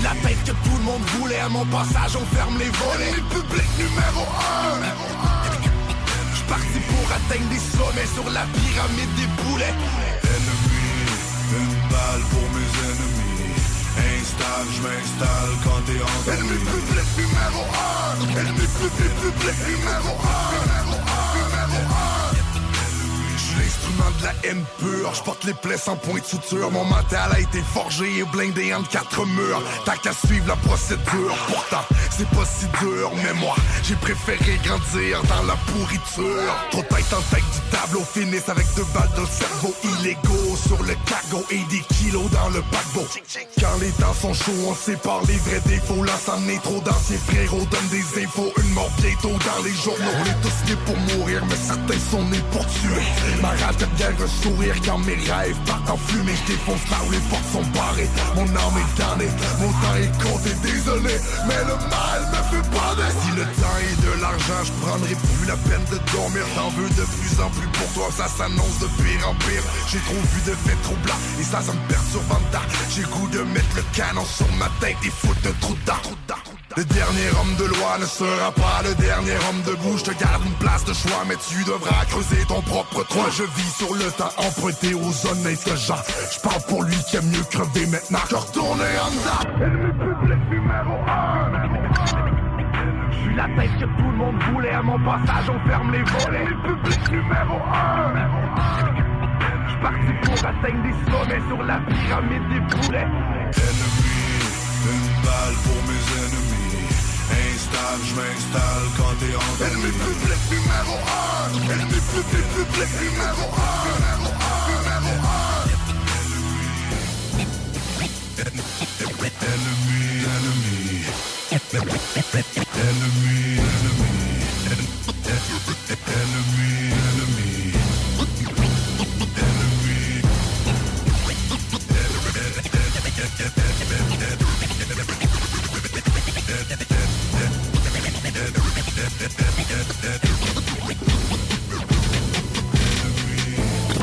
La tête que tout le monde voulait, à mon passage, on ferme les volets. Public numéro 1. Je parti pour atteindre des sommets sur la pyramide des boulets. Ennemi, une balle pour mes ennemis. Installe, je m'installe quand t'es en Ennemi public numéro 1 Ennemi public, public numéro 1 Je de la haine pure. Je porte les plaies sans point de suture. Mon mental a été forgé et blindé entre quatre murs. T'as qu'à suivre la procédure. Pourtant, c'est pas si dur. Mais moi, j'ai préféré grandir dans la pourriture. Trop de tête en tête du tableau Finissent avec deux balles le cerveau. Illégaux sur le cargo Et des kilos dans le paquebot. Quand les temps sont chauds On sépare les vrais défauts. Là, ça en est trop d'anciens frérots Donne des infos, une mort bientôt dans les journaux. On est tous nés pour mourir Mais certains sont nés pour tuer. Ma devient un sourire Quand mes rêves partent en fumée. Je défonce là où les portes sont barrées. Mon âme est damnée. Mon temps est compté, désolé. Mais le mal me fait bander Si le temps est de l'argent Je prendrai plus la peine de dormir. T'en veux de plus en plus pour toi. Ça s'annonce de pire en pire. J'ai trop vu de faits troublants Et ça, ça me perturbe en. J'ai le goût de mettre le canon sur ma tête Et foutre de trou le dernier homme de loi ne sera pas le dernier homme debout. Je te garde une place de choix, mais tu devras creuser ton propre trou. Je vis sur le temps emprunté aux honnêtes gens. Je parle pour lui qui aime mieux crever maintenant que retourner en dedans. Ennemi public numéro 1 Je suis la tête que tout le monde voulait. À mon passage, on ferme les volets. Ennemi public numéro 1 Je parti pour atteindre des sommets sur la pyramide des poulets. Ennemi, une balle pour mes ennemis. Installe, je m'installe quand t'es en Ennemi public numéro 1 Ennemi public, public numéro 1 Ennemi, ennemi Ennemi, ennemi Ennemi, ennemi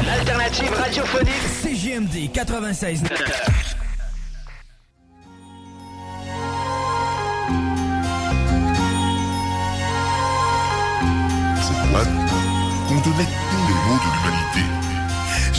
L'alternative radiophonique CJMD 96. Cette boîte contenait tous les mots de l'humanité.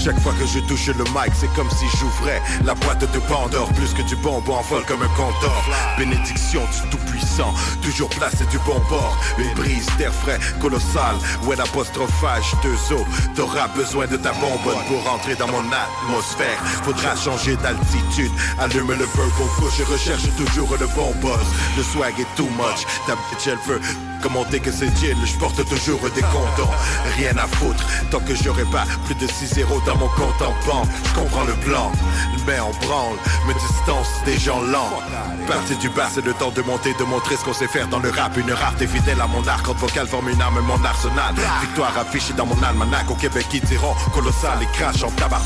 Chaque fois que je touche le mic, c'est comme si j'ouvrais la boîte de Pandore. Plus que du bonbon en vol comme un compteur. Bénédiction du Tout-Puissant, toujours placé du bon bord. Une brise d'air frais, colossale. Ouais, l'apostrophage, deux os. T'auras besoin de ta bonbonne pour entrer dans mon atmosphère. Faudra changer d'altitude. Allume le verbal push, je recherche toujours le bon buzz. Le swag est too much. Ta bitch, elle veut Commenter que c'est chill, je porte toujours des comptants. Rien à foutre, tant que j'aurai pas plus de 6-0 dans mon compte en banque. Je comprends le plan, mais en branle, me distance des gens lents. Parti du bas, c'est le temps de monter, de montrer ce qu'on sait faire dans le rap. Une rare et fidèle à mon arc quand vocal forme une arme, mon arsenal. Victoire affichée dans mon almanach, au Québec ils diront colossal et crash en tabac.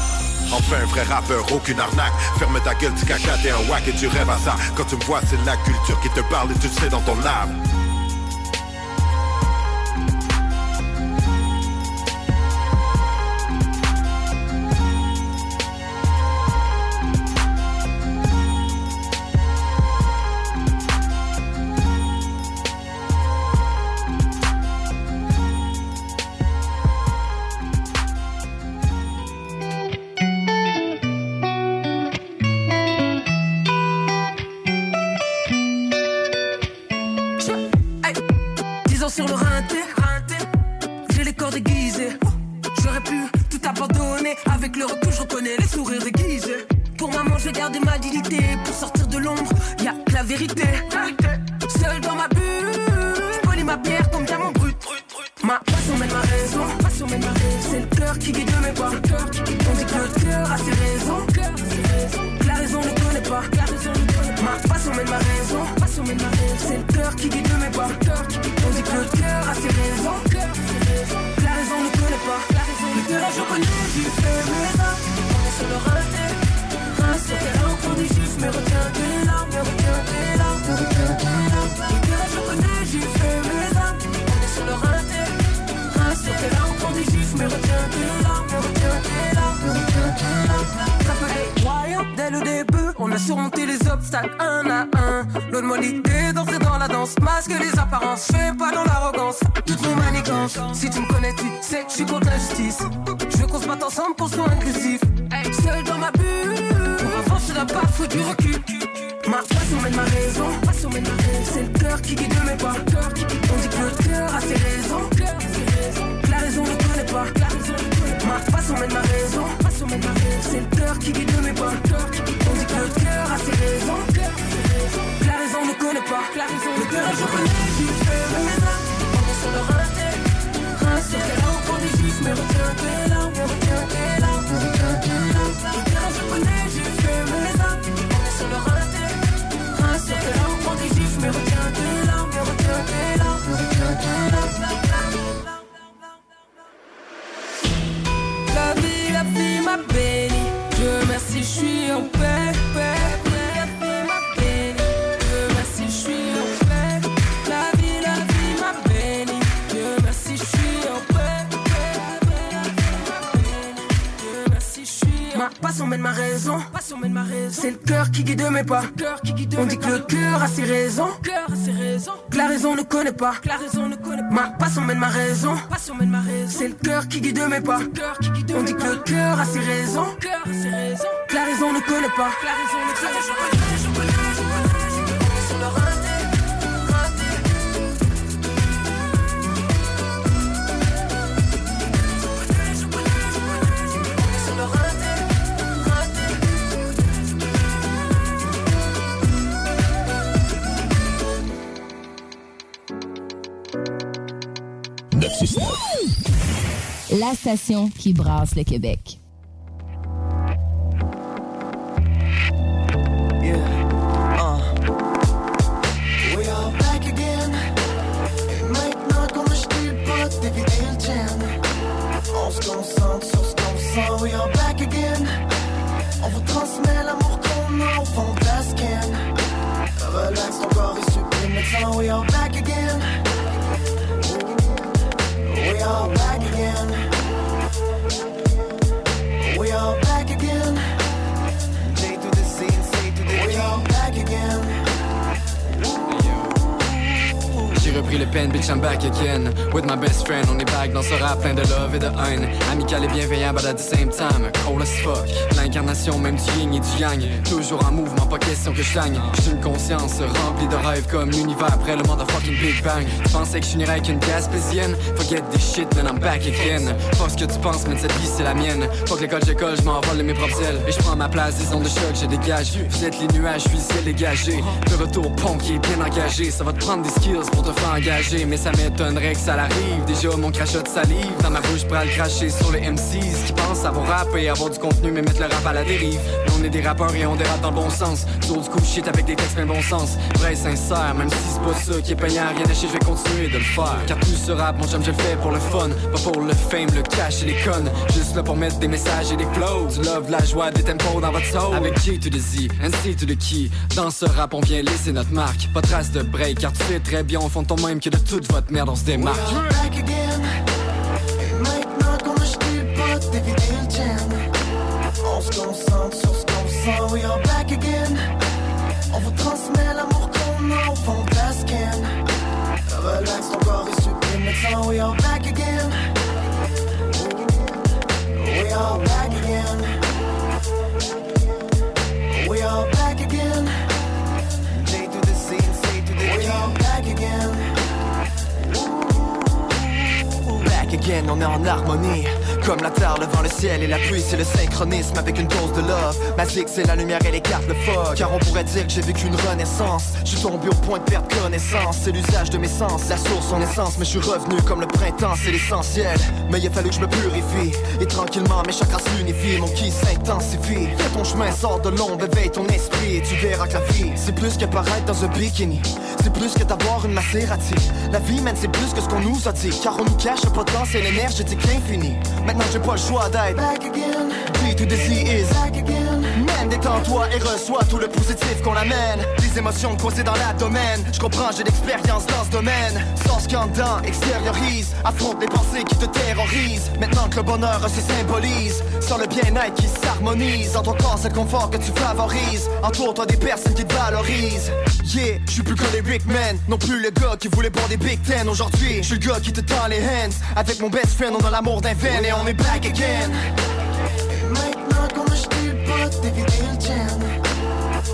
Enfin un vrai rappeur, aucune arnaque Ferme ta gueule, tu caca, t'es un wack et tu rêves à ça Quand tu me vois, c'est la culture qui te parle et tu le sais dans ton âme Ma passion mène ma raison. C'est le cœur qui guide mes pas. On dit que le cœur a ses raisons. Que raison ne connaît pas. La raison ne connaît pas. La station qui brasse le Québec. bienveillable at the same time, cold as fuck. L'incarnation même du yin et du yang, toujours en mouvement, pas question que je gagne. J'ai une conscience remplie de rêves comme l'univers après le motherfucking Big Bang. Tu pensais que je finirais avec une gaspésienne? Forget this shit, then I'm back again. Pas ce que tu penses, mais cette vie c'est la mienne. Pas que l'école j'école, je de mes propres ailes. Et je prends ma place, des ondes de choc, je dégage. Vous êtes les nuages, je suis le ciel. Le retour pont qui est bien engagé, ça va te prendre des skills de faire engager, mais ça m'étonnerait que ça l'arrive. Déjà, mon crachat de salive dans ma bouche prend le cracher sur les MCs qui pensent avoir rap et avoir du contenu, mais mettre le rap à la dérive. Mais on est des rappeurs et on dérape dans le bon sens. Sur du coup, shit avec des textes, mais bon sens. Vrai et sincère, même si c'est pas ça qui est payant, rien de chez, je vais continuer de le faire. Car plus ce rap, mon chum, je fais pour le fun, pas pour le fame, le cash et les connes. Juste là pour mettre des messages et des flows. Love, la joie, des tempos dans votre soul. Avec qui to the Z, ainsi to the key. Dans ce rap, on vient laisser notre marque. Pas trace de break, car tu sais très bien, on ton même que de toute votre merde, on se démarque. back again. On est en harmonie. Comme la terre, le vent, le ciel et la pluie, c'est le synchronisme avec une dose de love. Magique, c'est la lumière et les cartes, le fog. Car on pourrait dire que j'ai vécu une renaissance. Je suis tombé au point de perdre connaissance. C'est l'usage de mes sens, la source, son essence. Mais je suis revenu comme le printemps, c'est l'essentiel. Mais il a fallu que je me purifie. Et tranquillement, mes chakras s'unifient. Mon qui s'intensifie. Fais ton chemin, sors de l'ombre, éveille ton esprit. Et tu verras que la vie, c'est plus que paraître dans un bikini. C'est plus que d'avoir une Maserati. La vie, man, c'est plus que ce qu'on nous a dit. Car on nous cache un potentiel énergétique infini. Maintenant, j'ai pas le choix d'être back again. D to the Z is détends-toi et reçois tout le positif qu'on amène. Des émotions coincées dans l'abdomen. Je comprends, j'ai l'expérience dans ce domaine. Qu'en dedans, extériorise. Affronte les pensées qui te terrorisent. Maintenant que le bonheur se symbolise. Sans le bien-être qui s'harmonise. Dans ton corps, c'est le confort que tu favorises. Entoure-toi des personnes qui te valorisent. Yeah, je suis plus que les big men. Non plus le gars qui voulait boire des Big Ten. Aujourd'hui, je suis le gars qui te tend les hands. Avec mon best friend, on a l'amour d'un veine et on est back again. D'éviter le jam.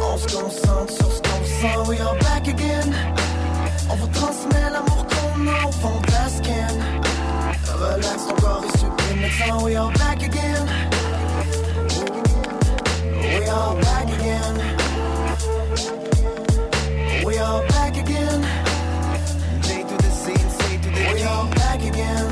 On se concentre sur ce qu'on sent, we are back again. On vous transmet l'amour qu'on a au fond de la skin. Relax, ton corps est sublime, maintenant we are back again. We are back again. We are back again. J to the the We are back again.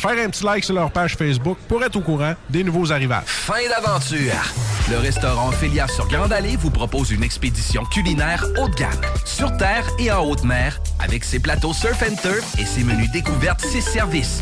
faire un petit like sur leur page Facebook pour être au courant des nouveaux arrivages. Fin d'aventure! Le restaurant Ophélia sur Grande Allée vous propose une expédition culinaire haut de gamme, sur terre et en haute mer, avec ses plateaux surf and turf et ses menus découvertes, ses services.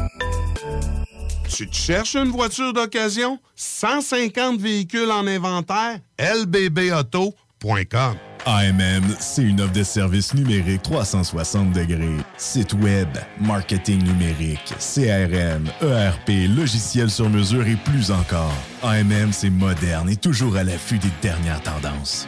Tu te cherches une voiture d'occasion? 150 véhicules en inventaire? lbbauto.com AMM, c'est une offre de services numériques 360 degrés. Site web, marketing numérique, CRM, ERP, logiciel sur mesure et plus encore. AMM, c'est moderne et toujours à l'affût des dernières tendances.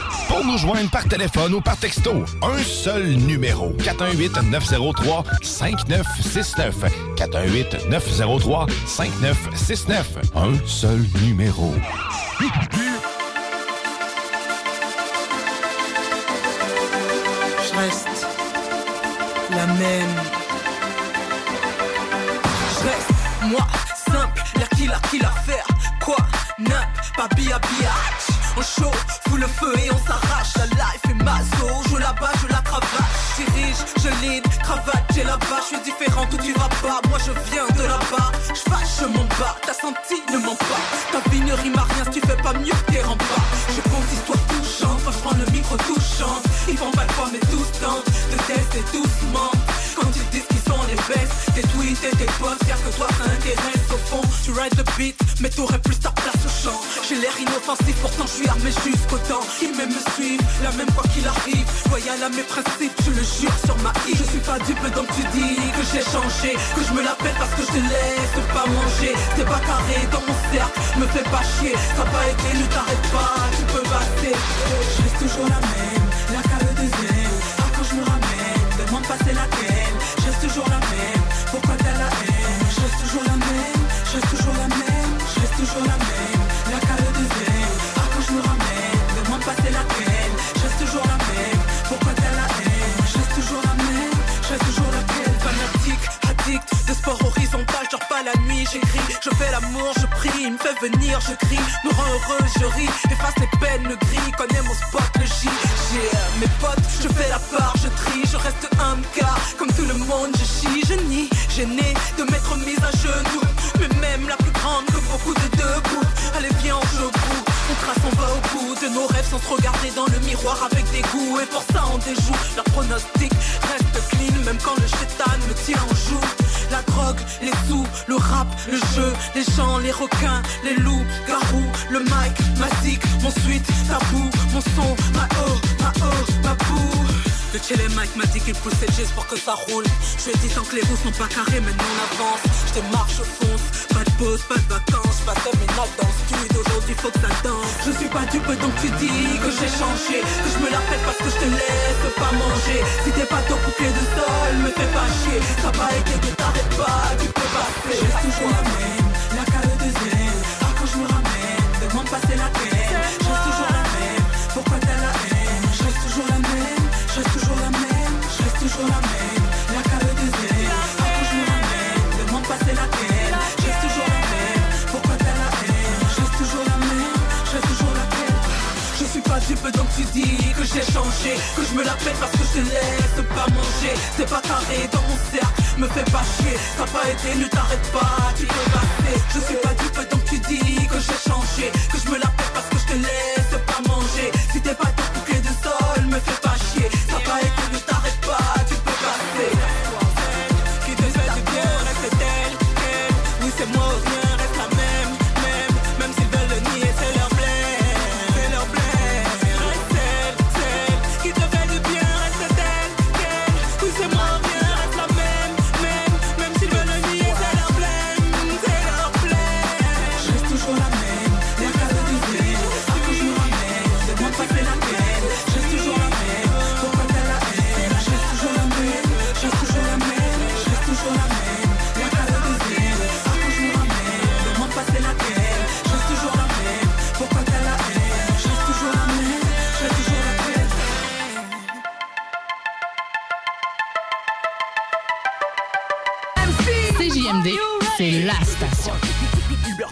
Pour nous joindre par téléphone ou par texto, un seul numéro. 418-903-5969. 418-903-5969. Un seul numéro. Je reste la même. Je reste moi, simple, la kill, la kill à faire. Quoi? Pas bia bia. On chaud, fout le feu et on s'arrache. La life est maso, je la bas, je la cravache. Dirige, je lead, cravate, j'ai la bas. Je suis différent, tu vas pas. Moi je viens de là-bas. Je fâche, je m'en bats. T'as senti, ne mens pas. Ta vie ne à rien si tu fais pas mieux que tes remparts. Je compte histoire touchante, quand je prends le micro touchant. Ils font pas quoi, mais tous tentent de tester doucement. Quand ils disent qu'ils sont les best, tes tweets et tes posts, dire que toi ça intéresse au fond. Tu ride the beat, mais t'aurais plus ta place au champ. J'ai l'air inoffensif, pourtant je suis armé jusqu'au temps. Ils même me suivent, la même quoi qu'il arrive. Loyal à mes principes, je le jure sur ma île. Je suis pas dupe, donc tu dis que j'ai changé. Que je me la parce que je te laisse pas manger. T'es pas carré dans mon cercle, me fais pas chier. Ça pas été, ne t'arrête pas, tu peux passer. Je reste toujours la même, la cale de zèle. Ah, quand je me ramène, demande pas c'est laquelle. Je reste toujours la même, Je fais l'amour, je prie, il me fait venir, je crie. Me rend heureux, je ris, efface les peines, le gris. Connais mon spot, le J. J'ai euh, mes potes, je fais la part, je trie, je reste un car Comme tout le monde, je chie, je nie. Gêné de m'être mise à genoux. Mais même la plus grande que beaucoup de debout. Allez, viens, on joue. On trace, on va au bout de nos rêves sans se regarder dans le miroir avec des goûts. Et pour ça, on déjoue. Leur pronostic reste même quand le chétan me tient en joue. La drogue, les sous, le rap, le jeu, les gens, les requins, les loups, garous, le mic, ma mon suite, tabou, mon son, ma oh, ma oh, ma bou. De les Mike m'a dit qu'il poussait juste pour que ça roule. Je lui ai dit tant que les roues sont pas carrées, maintenant on avance. Je démarche, je fonce. Pas de pause, pas de vacances, pas de terminal dans le studio. Aujourd'hui faut que ça danse. Je suis pas dupe donc tu dis que j'ai changé. Que je me la pète parce que je te laisse pas manger. Si t'es pas top ou clé de sol, me fais pas chier. Ça va été que t'arrêtes pas, tu peux passer. Je reste toujours la donc tu dis que j'ai changé. Que je me la pète parce que je te laisse pas manger. C'est pas carré dans mon cercle, me fais pas chier. T'as pas été nu, t'arrêtes pas, tu peux passer. Je suis pas dupe donc tu dis que j'ai changé. Que je me la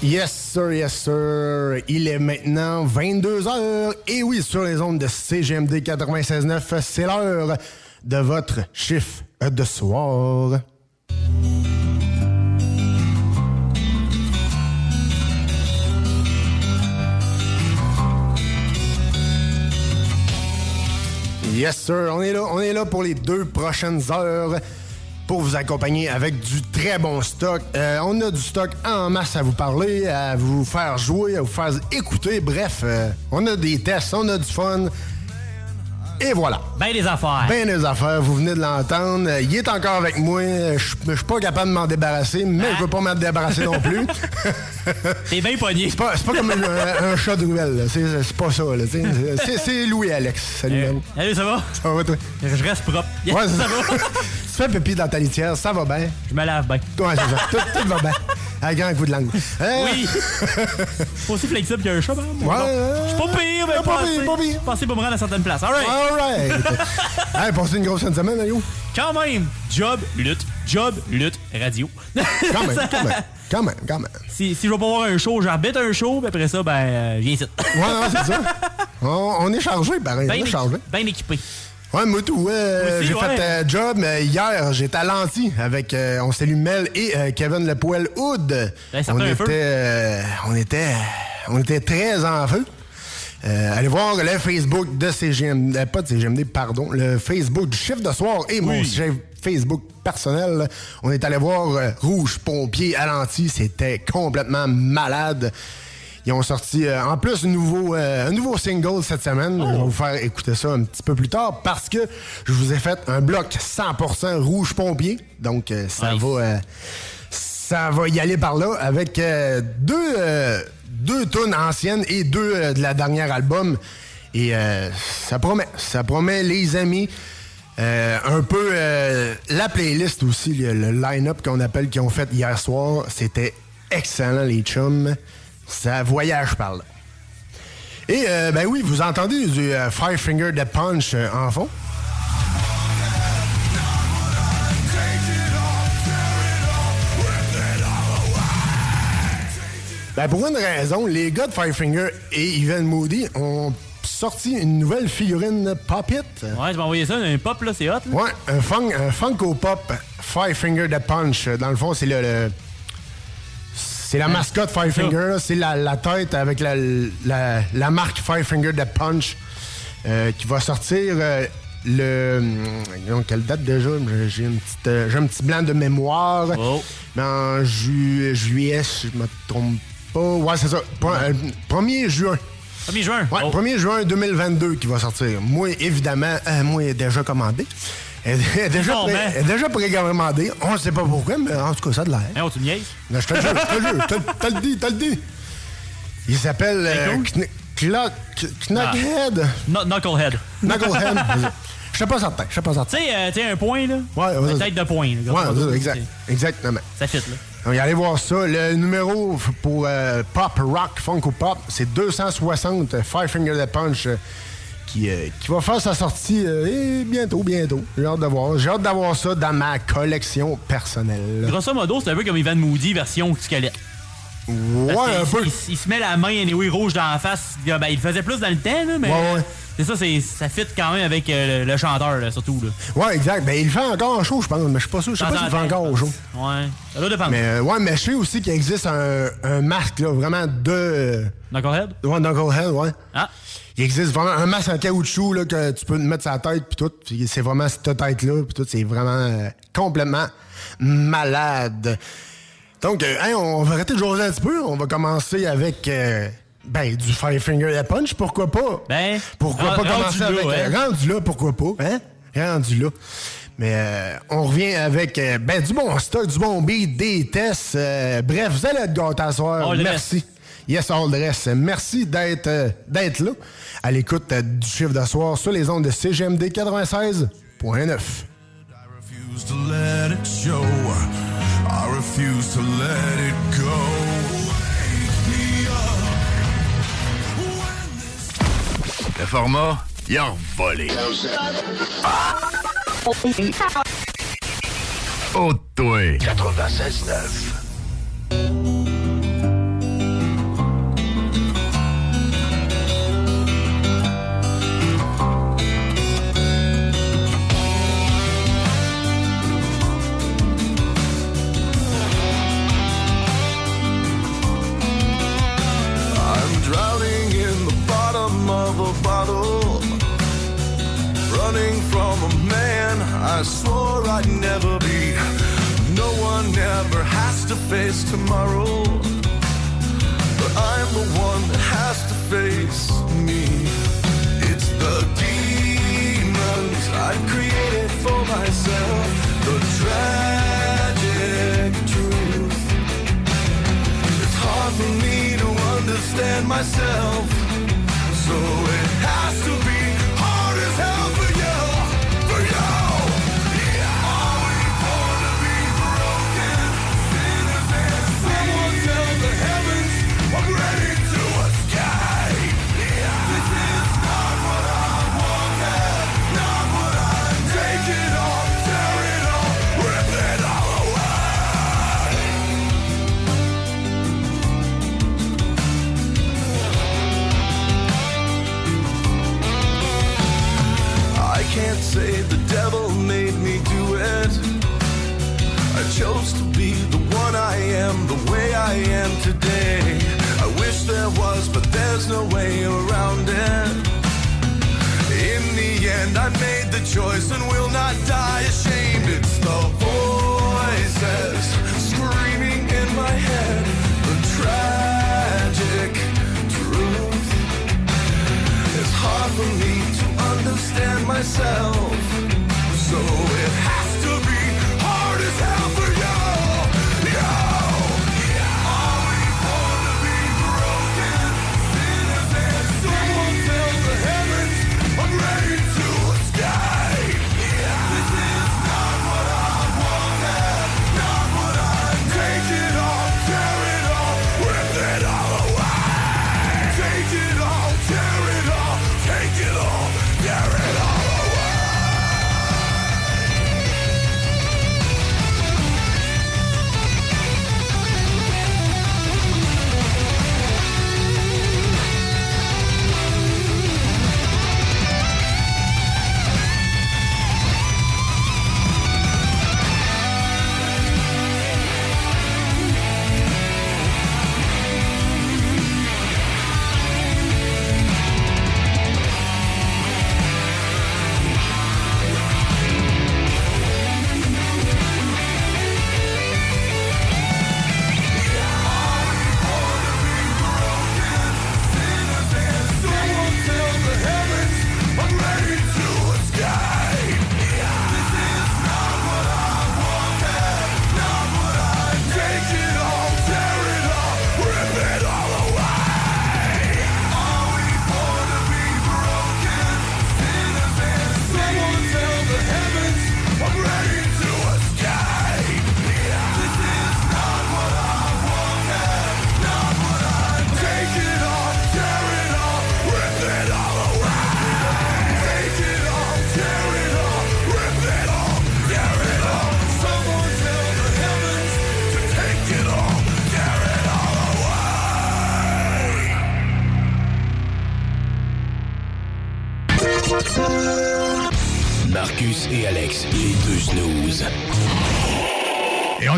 Yes, sir, yes, sir. Il est maintenant 22h. Et oui, sur les ondes de CGMD 96.9, c'est l'heure de votre chiffre de soir. Yes, sir. On est là, on est là pour les deux prochaines heures pour vous accompagner avec du très bon stock. Euh, on a du stock en masse à vous parler, à vous faire jouer, à vous faire écouter. Bref, euh, on a des tests, on a du fun. Et voilà. Ben des affaires. Ben des affaires, vous venez de l'entendre. Euh, Il est encore avec moi. Je je suis pas capable de m'en débarrasser, mais je veux pas m'en débarrasser non plus. T'es bien pogné. C'est pas, pas comme un, un chat de ruelle. C'est, pas ça. C'est, Louis-Alex. Salut, man. Salut, ça va? Ça va, toi? Je reste propre. Ouais, ça ça va? tu fais pipi dans ta litière, ça va bien. Je me lave bien. Ouais, c'est ça. Tout, tout va bien. Un grand coup de langue. Euh, Oui. Pas aussi flexible qu'un chat, ben. Ouais, Je suis pas pire, mais Pas pas pire, pas pire. Passer pour me rendre à certaines places. All right. All right. hey, passez une grosse fin de semaine, là, yo. Quand même, job, lutte, job, lutte, radio. Quand même, quand même. Quand même, quand même. Si, si je vais pas voir un show, j'arbitre un show, puis après ça, ben, euh, viens ici. Ouais, non, c'est ça. On, on est chargé, pareil. Ben on est chargé. ben équipé. Ouais, euh, aussi, j'ai ouais. fait euh, job, mais hier, j'étais à Lanty avec, euh, on salue Mel et euh, Kevin Le Poel Hood. Ça on, était, feu. euh, on était, on était très en feu. Euh, allez voir le Facebook de CGMD, euh, pas de CGMD, pardon, le Facebook du chiffre de soir et mon Oui. chef Facebook personnel. On est allé voir euh, Rouge Pompier à Lanty, c'était complètement malade. Ils ont sorti euh, en plus un nouveau, euh, un nouveau single cette semaine. Je vais vous faire écouter ça un petit peu plus tard parce que je vous ai fait un bloc 100% rouge pompier. Donc euh, ça Nice. va ça va y aller par là avec deux deux tunes anciennes et deux de la dernière album. Et ça promet, ça promet les amis. Euh, un peu euh, la playlist aussi, le, le line-up qu'on appelle qu'ils ont fait hier soir, c'était excellent les chums. Ça voyage par là. Et euh, ben oui, vous entendez du euh, Five Finger Dead Punch euh, en fond? Ben pour une raison, les gars de Five Finger et Even Moody ont sorti une nouvelle figurine Pop-It. Ouais, m'as envoyé ça, un pop, là, c'est hot. là. Ouais, un, un Funko Pop Five Finger the Punch. Dans le fond, c'est le. le- c'est la mascotte Five Ça. Finger. là. C'est la, la tête avec la, la, la marque Five Finger the Punch euh, qui va sortir euh, le. hum, quelle date déjà? J'ai euh, un petit blanc de mémoire. Oh. Mais en ju- juillet, je me trompe pas. Ouais, c'est ça. Pre- euh, 1er juin. 1er juin. Ouais, 1er juin 2022 qui va sortir. Moi, évidemment, euh, moi, déjà commandé. Elle est déjà, Non, pré- mais- elle est déjà précommandée. On ne sait pas pourquoi, mais en tout cas, ça a de l'air. Hein, on tu me niaises? Non, je te le jure, je te le jure. T'as- le dit, t'as le dit. Il s'appelle euh, Kn- Clock- Knuckhead. No- Knucklehead. Knucklehead. Je sais pas certain, je sais pas certain. Tu sais, euh, tu un point, là? Ouais, ouais, Une tête de point. là, Ouais, ça, exact. Exactement. Ça fit, là. Donc, allez voir ça. Le numéro pour euh, Pop Rock Funko Pop, c'est 260 euh, Five Finger the Punch euh, qui, euh, qui va faire sa sortie euh, et bientôt, bientôt. J'ai hâte de voir. J'ai hâte d'avoir ça dans ma collection personnelle. Grosso modo, c'est un peu comme Ivan Moody version squelette. Ouais, un peu. Il, il se met la main anyway rouge dans la face. Il ben, il le faisait plus dans le temps, là, mais. Ouais, ouais. C'est ça, c'est, ça fit quand même avec euh, le, le chanteur, là, surtout. Là. Ouais, exact. Ben, il le fait encore en show, je pense, mais je suis pas sûr. Je sais pas s'il le fait encore au show. Ouais. Ça doit dépendre. Mais, euh, ouais, mais je sais aussi qu'il existe un, un masque, là, vraiment de. Knucklehead? Ouais, Knucklehead, ouais. Ah. Il existe vraiment un masque en caoutchouc, là, que tu peux mettre sa tête, puis tout. C'est vraiment cette tête-là, puis tout. C'est vraiment euh, complètement malade. Donc, euh, hey, on va arrêter de jaser un petit peu. On va commencer avec. euh, ben, du Five Finger the Punch, pourquoi pas? Ben, pourquoi pas commencer là, avec. ouais. rendu là, pourquoi pas? Hein? Rendu là. Mais euh, on revient avec euh, ben, du bon stock, du bon beat, des tests. euh, bref, vous allez être gâtés à soir. All the Merci. Yes, all the rest. Merci d'être d'être là à l'écoute du chiffre de soir sur les ondes de CGMD 96.9. refuse to let it show. I refuse to let it go. Le format, il a volé. Oh, toi. 96.9. I swore I'd never be. No one ever has to face tomorrow. But I'm the one that has to face me. It's the demons I've created for myself. The tragic truth. It's hard for me to understand myself. So it has to be there was, but there's no way around it. In the end, I made the choice and will not die ashamed. It's the voices screaming in my head, the tragic truth. It's hard for me to understand myself. So it has to be hard as hell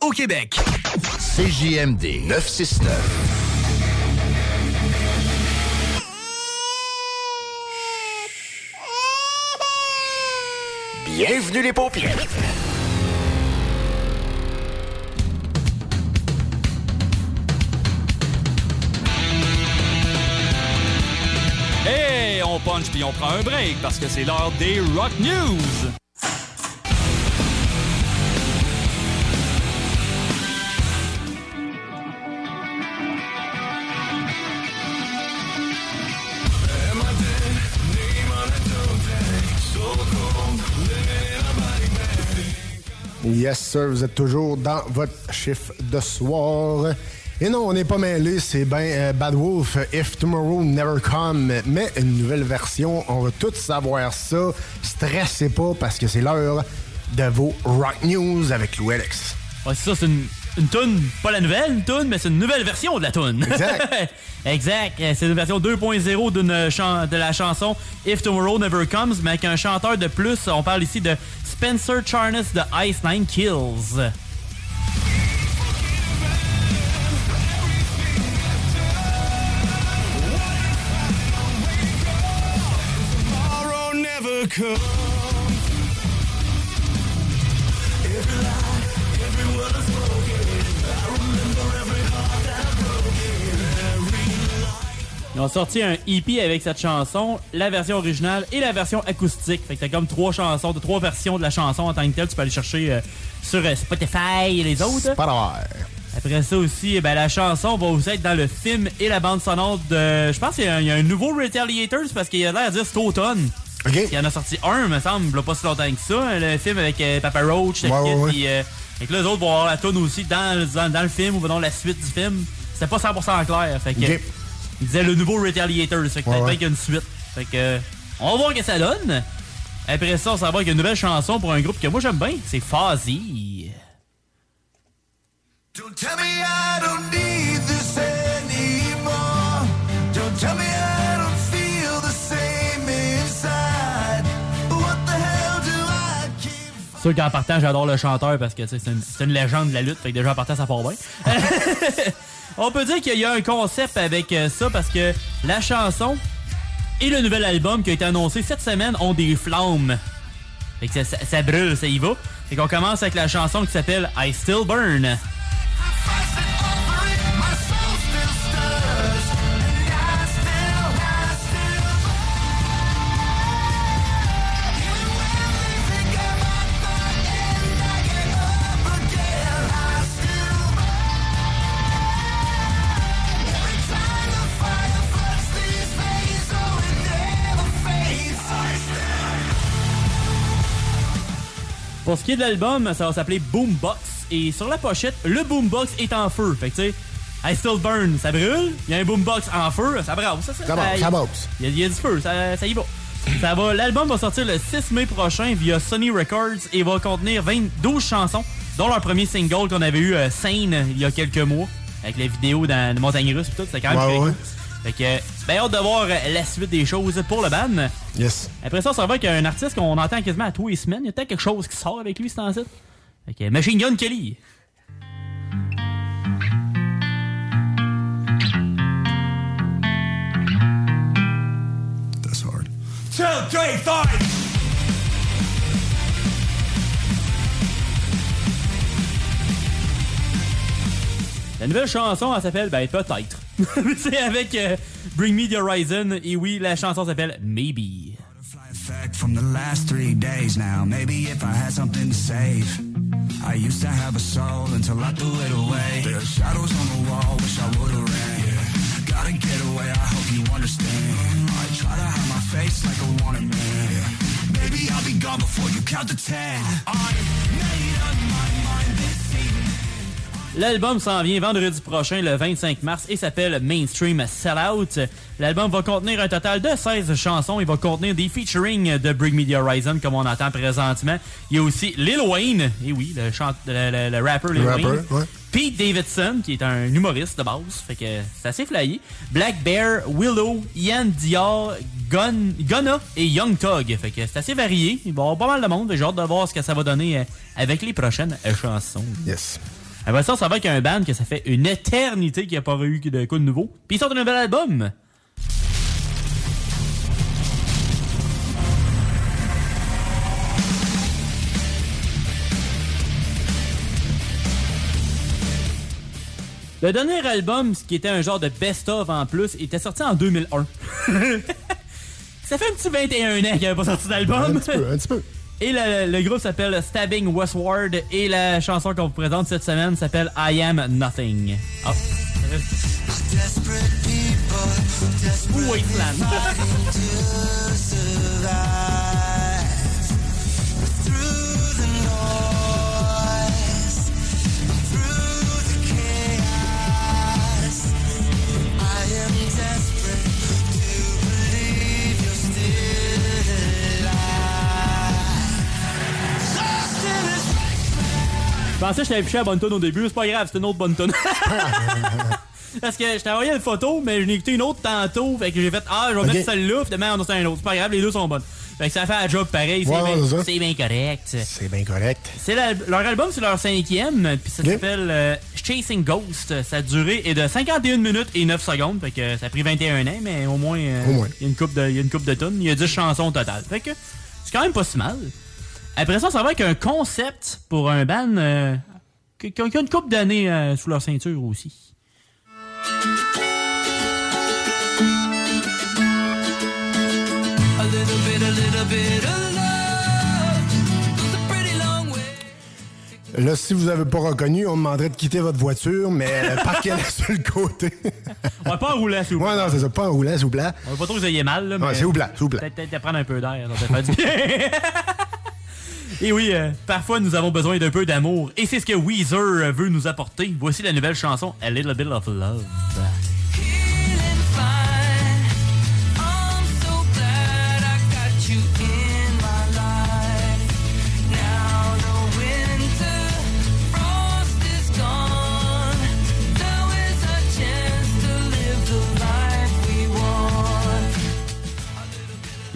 au Québec. CJMD 969. Bienvenue les paupières. Hey, on punch puis on prend un break parce que c'est l'heure des Rock News. Yes, sir, vous êtes toujours dans votre chiffre de soir. Et non, on n'est pas mêlés, c'est bien euh, Bad Wolf, If Tomorrow Never Come, mais une nouvelle version. On va tous savoir ça. Stressez pas parce que c'est l'heure de vos Rock News avec Lou Alex. Ouais, c'est ça, c'est une, une toune, pas la nouvelle toune, mais c'est une nouvelle version de la toune. Exact. exact. Euh, C'est une version 2.0 d'une chan- de la chanson If Tomorrow Never Comes, mais avec un chanteur de plus. On parle ici de Spencer Charnes de Ice Nine Kills. Ils ont sorti un EP avec cette chanson, la version originale et la version acoustique. Fait que t'as comme trois chansons, t'as trois versions de la chanson en tant que telle. Tu peux aller chercher euh, sur euh, Spotify et les autres. Après ça aussi, eh ben, la chanson va aussi être dans le film et la bande sonore de. Je pense qu'il y, a un- il y a un nouveau Retaliators parce qu'il a l'air de dire cet automne. Il y en a sorti un, me semble, pas si longtemps que ça. Le film avec euh, Papa Roach, Ouais, ouais, ouais. euh, que là, les autres vont avoir la tune aussi dans, dans, dans le film ou dans la suite du film. C'était pas 100% clair. Fait que. Il disait le nouveau Retaliators. Fait que Ouais, peut-être ouais. bien qu'il y a une suite. Fait que. on va voir ce que ça donne. Après ça, on s'en va avec une nouvelle chanson pour un groupe que moi j'aime bien. C'est Fuzzy. Don't tell me I don't need this anymore. Don't tell me I don't feel the same inside. What the hell do I keep sûr qu'en partant, j'adore le chanteur parce que c'est une, c'est une légende de la lutte. Fait que déjà en partant, ça part bien. On peut dire qu'il y a un concept avec euh, ça parce que la chanson et le nouvel album qui a été annoncé cette semaine ont des flammes. Fait que ça, brûle, ça y va. Fait qu'on commence avec la chanson qui s'appelle I Still Burn. Pour ce qui est de l'album, ça va s'appeler Boombox. Et sur la pochette, le Boombox est en feu. Fait que tu sais, I Still Burn, ça brûle. Il y a un Boombox en feu, ça brasse. Ça, Ça brasse, ça brasse. Il y, a- il y a du feu, ça, ça y va. Ça va. L'album va sortir le 6 mai prochain via Sony Records et va contenir 20 12 chansons, dont leur premier single qu'on avait eu, euh, Sane, il y a quelques mois, avec la vidéo dans les montagnes russes et tout. C'était quand même Ouais, très ouais. Fait que, ben, hâte de voir euh, la suite des choses pour le band. Yes. Après ça, ça va avec un artiste qu'on entend quasiment à tous les semaines. Il y a peut-être quelque chose qui sort avec lui, c'est en site. Fait que Machine Gun Kelly. That's hard. Two, three, five. La nouvelle chanson, elle s'appelle, ben, peut-être. c'est avec euh, Bring Me the Horizon. Et oui, la chanson s'appelle Maybe. from the last three days now. Maybe if I had something to save. I used to have a soul until I threw it away. There are shadows on the wall, wish I would've ran. Yeah. Gotta get away, I hope you understand. I try to hide my face like a wanted man. Maybe I'll be gone before you count to ten. I made up my mind. L'album s'en vient vendredi prochain, le 25 mars, et s'appelle Mainstream Sellout. L'album va contenir un total de 16 chansons. Il va contenir des featuring de Bring Me the Horizon, comme on entend présentement. Il y a aussi Lil Wayne, et oui, le, chant, le, le- le rapper Lil rapper, Wayne. ouais. Pete Davidson, qui est un humoriste de base, fait que c'est assez flyé. Black Bear, Willow, Ian Dior, Gun, Gunna et Young Thug. Fait que c'est assez varié. Il va y avoir pas mal de monde. J'ai hâte de voir ce que ça va donner euh, avec les prochaines chansons. Yes. Après ça, ça va avec un band que ça fait une éternité qu'il n'y a pas eu de quoi de nouveau. Puis ils sortent un nouvel album. Le dernier album, ce qui était un genre de best-of en plus, était sorti en 2001. ça fait un petit 21 ans qu'il n'y avait pas sorti d'album. Un petit peu, un petit peu. Et le, le groupe s'appelle Stabbing Westward et la chanson qu'on vous présente cette semaine s'appelle I Am Nothing. Wasteland. pensais que je t'avais piché la bonne tonne au début, c'est pas grave, c'était une autre bonne tonne. Parce que je t'ai envoyé une photo, mais je n'ai écouté une autre tantôt. Fait que j'ai fait Ah, je vais mettre celle-là, finalement, on a un autre. C'est pas grave, les deux sont bonnes. Fait que ça fait un job pareil. C'est bien- correct. C'est bien correct. C'est la- leur album, c'est leur cinquième, puis ça s'appelle euh, Chasing Ghost. Sa durée est de 51 minutes et 9 secondes, fait que ça a pris 21 ans, mais au moins, euh, Au moins. il y a une coupe de, il y a une coupe de tonnes. Il y a 10 chansons au total. Fait que c'est quand même pas si mal. Après ça, ça va avec un concept pour un band euh, qui, qui a une coupe d'années euh, sous leur ceinture aussi. Là, si vous avez pas reconnu, on demanderait de quitter votre voiture, mais euh, parquez-la sur le côté. Ouais, pas en roulant, s'il vous plaît. Ouais, non, c'est ça, pas en roulant, s'il vous plaît. On va pas trop que vous ayez mal, là, mais Ouais, s'il vous plaît, s'il vous plaît. Peut-être prendre un peu d'air, ça fait du bien. Et oui, euh, parfois nous avons besoin d'un peu d'amour. Et c'est ce que Weezer euh, veut nous apporter. Voici la nouvelle chanson A Little Bit of Love.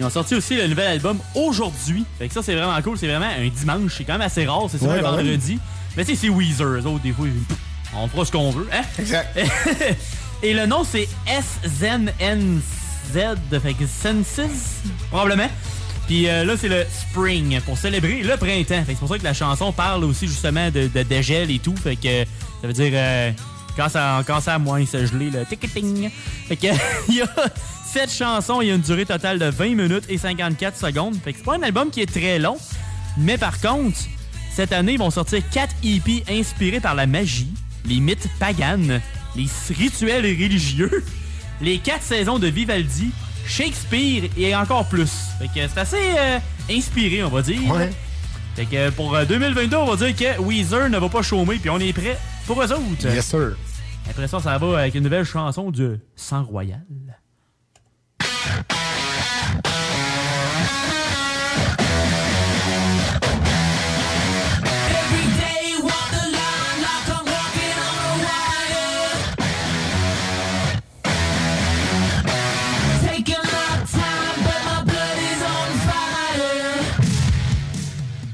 Ils ont sorti aussi le nouvel album aujourd'hui. Fait que ça, c'est vraiment cool. C'est vraiment un dimanche. C'est quand même assez rare. C'est souvent Ouais, un même. vendredi. Mais tu sais, c'est Weezer. Eux autres, des fois, on fera ce qu'on veut. Hein? Exact. Et le nom, c'est SZNZ. Fait que Senses, probablement. Puis euh, là, c'est le spring pour célébrer le printemps. Fait que c'est pour ça que la chanson parle aussi justement de, de dégel et tout. Fait que ça veut dire euh, quand ça quand ça a moins se geler le ticketing. Fait que il y a cette chanson, il y a une durée totale de 20 minutes et 54 secondes. Fait que c'est pas un album qui est très long, mais par contre, cette année, ils vont sortir 4 EP inspirés par la magie, les mythes paganes, les rituels religieux, les 4 saisons de Vivaldi, Shakespeare et encore plus. Fait que c'est assez euh, inspiré, on va dire. Ouais. Fait que pour euh, 2022, on va dire que Weezer ne va pas chômer, puis on est prêt pour eux autres. Yes, sir. Après ça, ça va avec une nouvelle chanson de Sang Royal.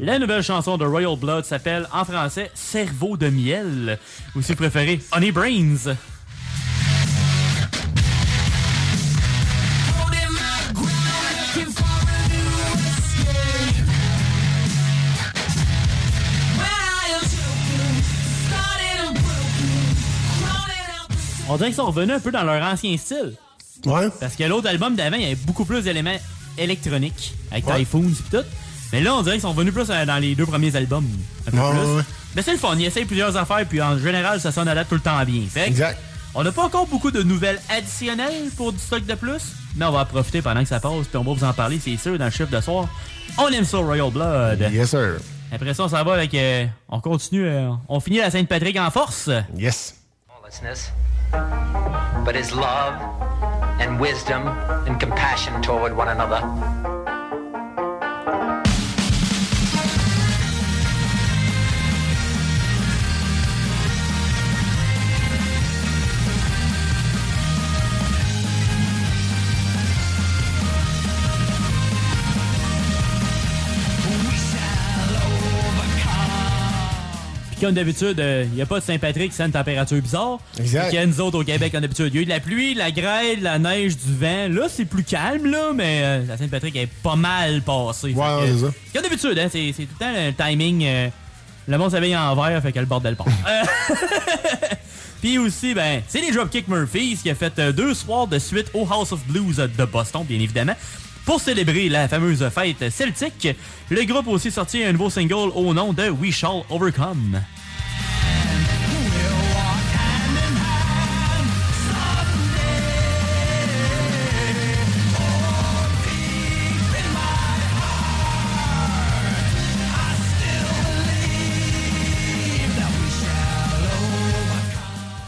La nouvelle chanson de Royal Blood s'appelle en français Cerveau de miel, ou si vous préférez Honey Brains. On dirait qu'ils sont revenus un peu dans leur ancien style. Ouais. Parce que l'autre album d'avant, il y avait beaucoup plus d'éléments électroniques, avec Ouais. Typhoons et tout. Mais là, on dirait qu'ils sont revenus plus euh, dans les deux premiers albums. Un peu Ouais, plus. ouais, ouais. Mais c'est le fun, ils essayent plusieurs affaires, puis en général, ça sonne à date tout le temps bien. Fait Exact. On n'a pas encore beaucoup de nouvelles additionnelles pour du stock de plus, mais on va en profiter pendant que ça passe, puis on va vous en parler, c'est sûr, dans le chiffre de soir. On aime ça, Royal Blood. Yes, sir. Après ça, ça va avec. euh, on continue, euh, on finit la Sainte-Patrick en force. Yes. but is love and wisdom and compassion toward one another. Puis comme d'habitude, il n'y a pas de Saint-Patrick sans une température bizarre. Exact. A nous autres au Québec, comme d'habitude. Il y a eu de la pluie, de la grêle, de la neige, du vent. Là, c'est plus calme, là, mais euh, la Saint-Patrick est pas mal passée. Ouais, ouais, c'est ça. Comme d'habitude, hein, c'est c'est tout le temps le timing. euh, le monde s'habille en vert, fait que le bordel part. Euh, Puis aussi, ben, c'est les Dropkick Murphys qui a fait euh, deux soirs de suite au House of Blues de Boston, bien évidemment. Pour célébrer la fameuse fête celtique, le groupe a aussi sorti un nouveau single au nom de We Shall Overcome.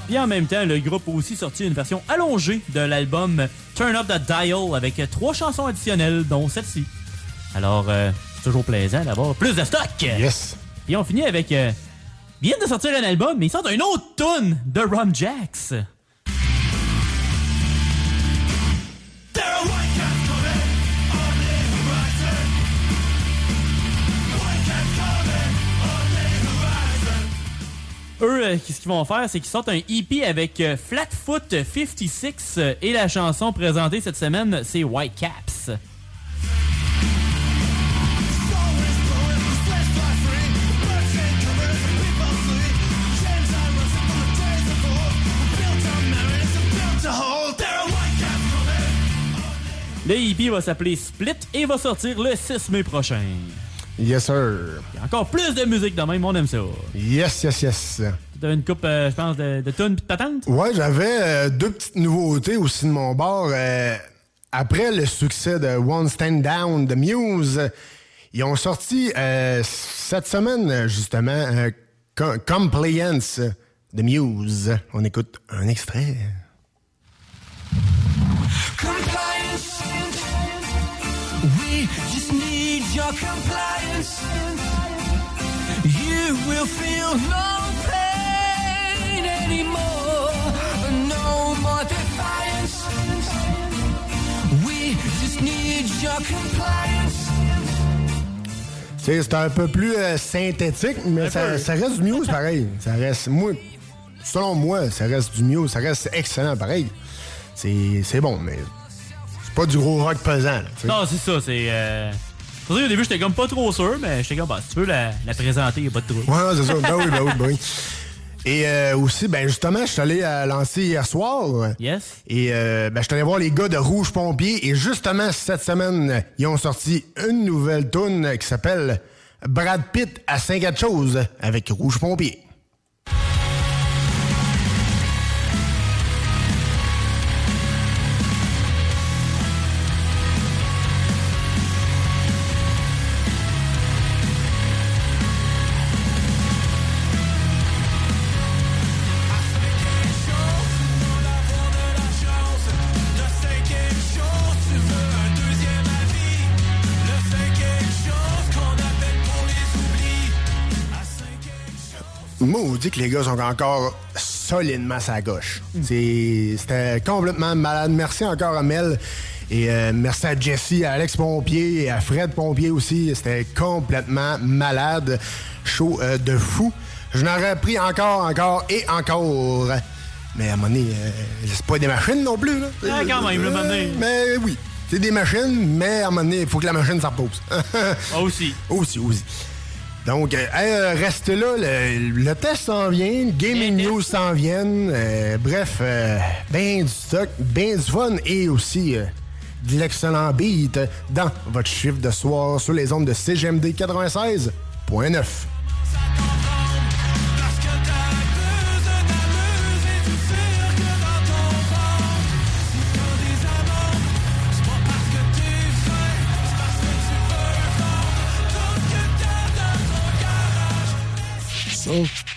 Puis en même temps, le groupe a aussi sorti une version allongée de l'album Turn Up the Dial avec trois chansons additionnelles, dont celle-ci. Alors, euh, c'est toujours plaisant d'avoir plus de stock. Yes. Puis on finit avec euh, viennent de sortir un album, mais ils sortent un autre tune de Ron Jax. Eux, euh, qu'est-ce qu'ils vont faire, c'est qu'ils sortent un EP avec euh, Flatfoot 56 euh, et la chanson présentée cette semaine, c'est White Caps. Le EP va s'appeler Split et va sortir le 6 mai prochain. Yes, sir. Il y a encore plus de musique de même, on aime ça. Yes, yes, yes. T'as une coupe, euh, je pense, de, de tunes pis de patentes? Ouais, j'avais euh, deux petites nouveautés aussi de mon bord. Euh, après le succès de One Stand Down de Muse, ils ont sorti cette semaine, justement, Compliance de Muse. On écoute un extrait. Compliance. We just need your compliance. You will feel no pain anymore. No more defiance. We just need your compliance. C'est c'est un peu plus euh, synthétique, mais ça, ça reste du Muse pareil. Ça reste, moi, selon moi, ça reste du Muse, ça reste excellent pareil. C'est bon, mais c'est pas du gros rock pesant. là. Non, c'est ça, c'est. Euh... Pour ça, au début, j'étais comme pas trop sûr, mais j'étais comme, bah, si tu veux la, la présenter, y a pas de trouble. Ouais, c'est ça. Ben oui, ben oui, ben oui. Et euh, aussi, ben justement, je suis allé à lancer hier soir. Yes. Et euh, ben, je suis allé voir les gars de Rouge Pompier. Et justement, cette semaine, ils ont sorti une nouvelle tune qui s'appelle Brad Pitt à 5 quatre choses avec Rouge Pompier. Maudit que les gars sont encore solidement sa gauche. C'est- C'était complètement malade. Merci encore à Mel. Et euh, merci à Jesse, à Alex Pompier et à Fred Pompier aussi. C'était complètement malade. Show euh, de fou. Je n'aurais pris encore, encore et encore. Mais à un moment donné, euh, c'est pas des machines non plus. Là. Ah, quand même, maintenant. Mais oui, c'est des machines, mais à un moment donné, il faut que la machine s'en repose. Ah, aussi. Aussi, aussi. Donc, euh, euh, reste là, le, le test s'en vient, le Gaming News s'en viennent. euh, bref, euh, ben du stock, ben du fun et aussi euh, de l'excellent beat dans votre chiffre de soir sur les ondes de CGMD 96.9.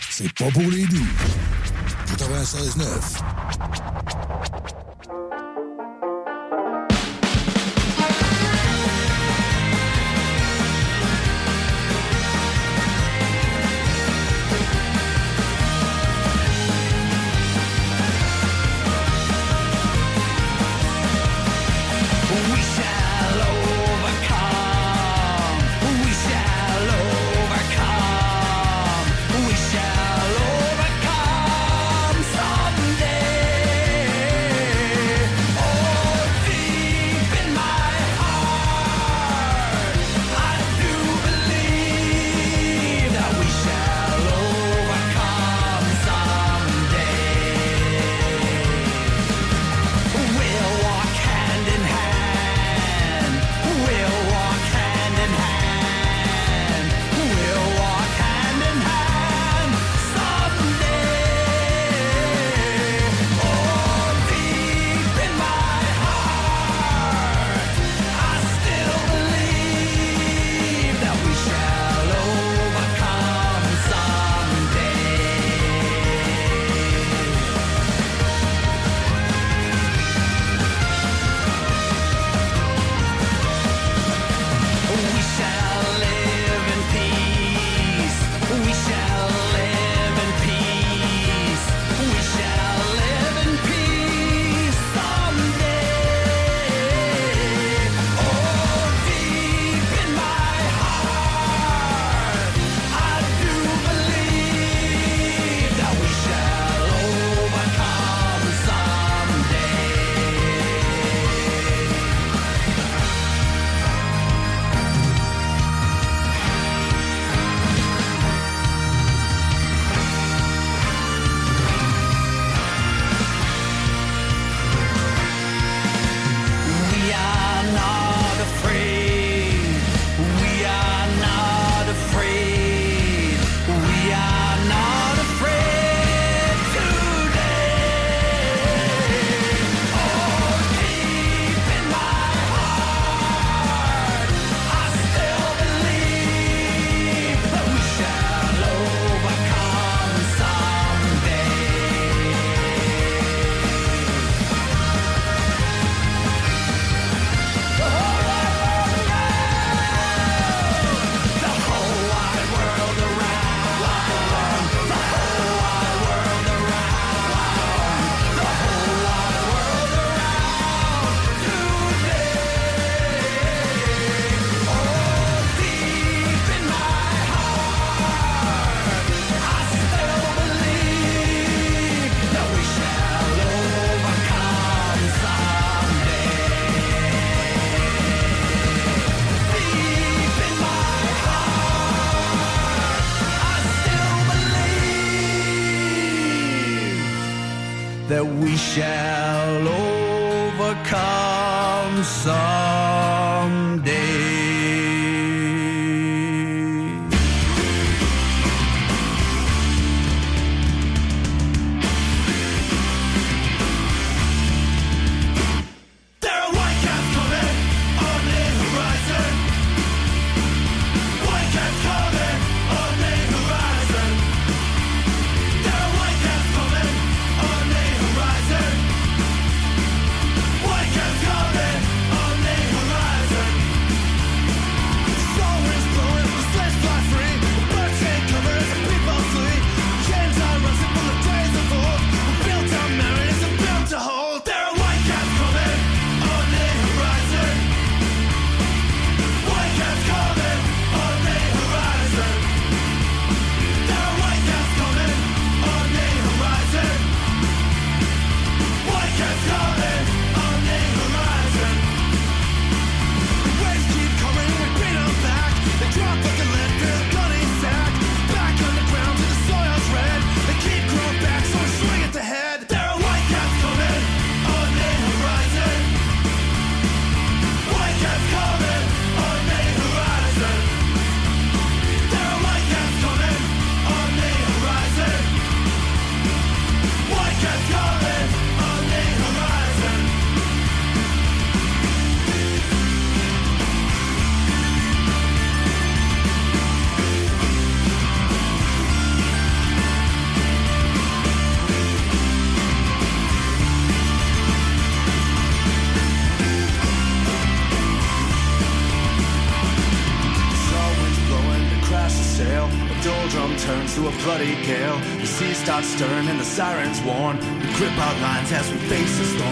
C'est pas pour les doux. 96.9. stern and the sirens warn. We grip our lines as we face the storm.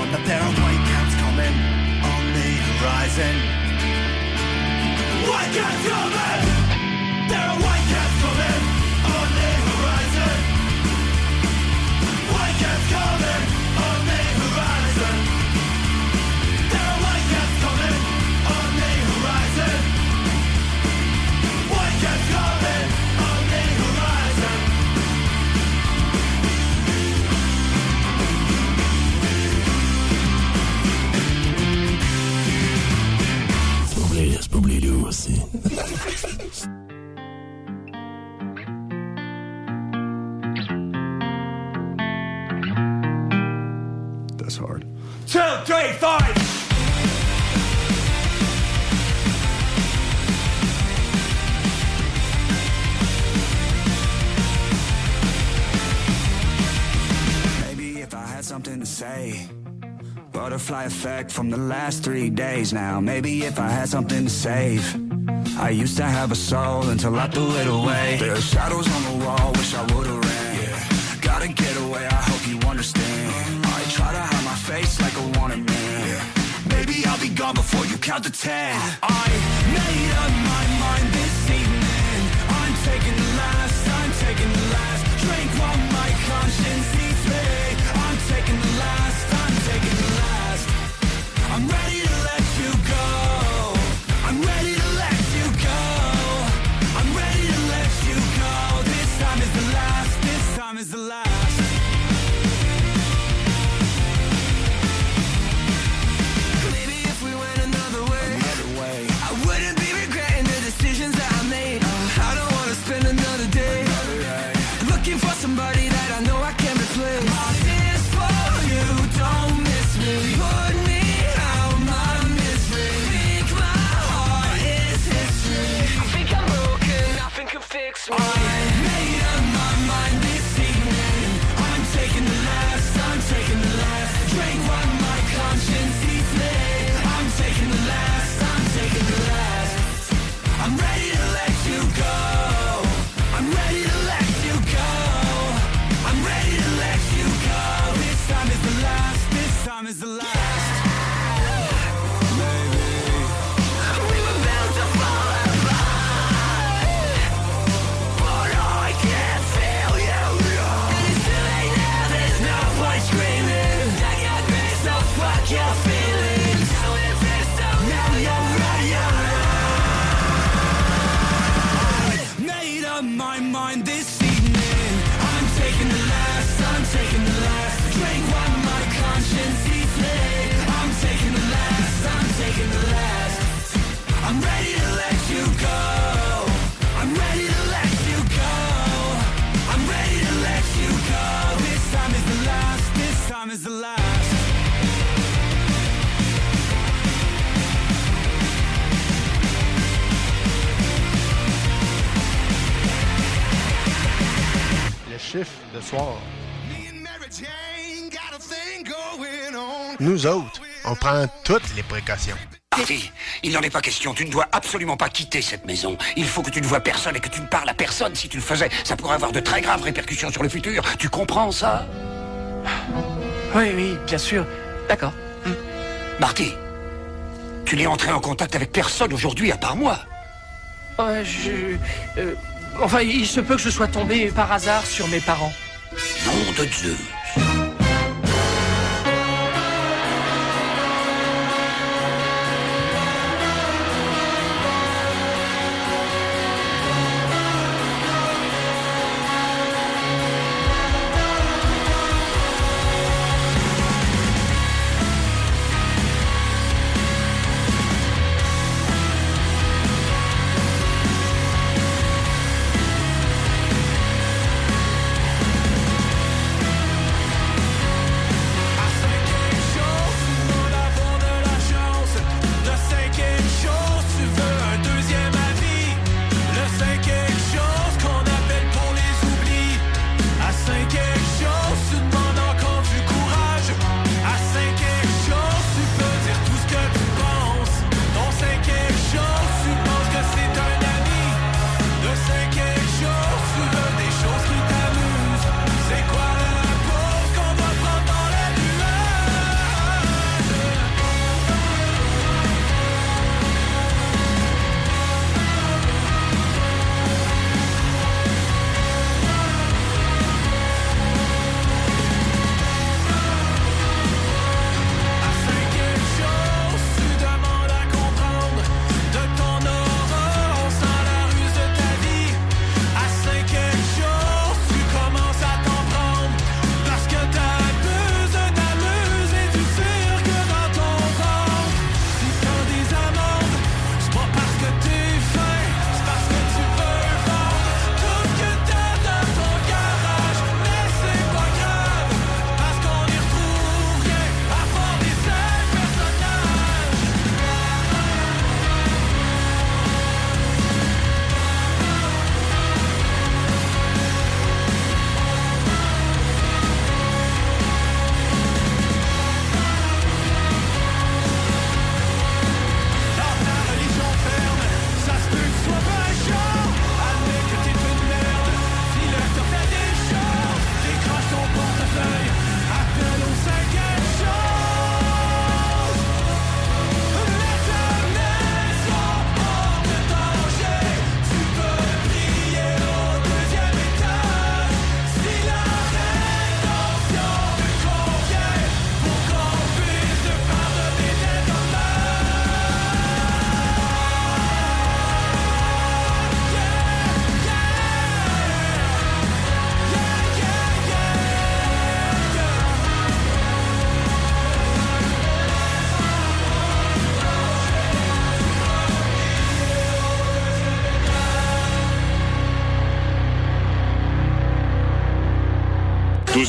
butterfly effect from the last three days now. Maybe if I had something to save. I used to have a soul until I threw it away. There are shadows on the wall, wish I would've ran. Yeah. Gotta get away, I hope you understand. I try to hide my face like a wanted man. Yeah. Maybe I'll be gone before you count to ten. I made up my mind. De soir. Nous autres, on prend toutes les précautions. Marty, il n'en est pas question. Tu ne dois absolument pas quitter cette maison. Il faut que tu ne vois personne et que tu ne parles à personne. Si tu le faisais, ça pourrait avoir de très graves répercussions sur le futur. Tu comprends ça? Oui, oui, bien sûr. D'accord. Marty, tu n'es entré en contact avec personne aujourd'hui à part moi. Ouais, je... euh, enfin, il se peut que je sois tombé par hasard sur mes parents. Nom de Dieu.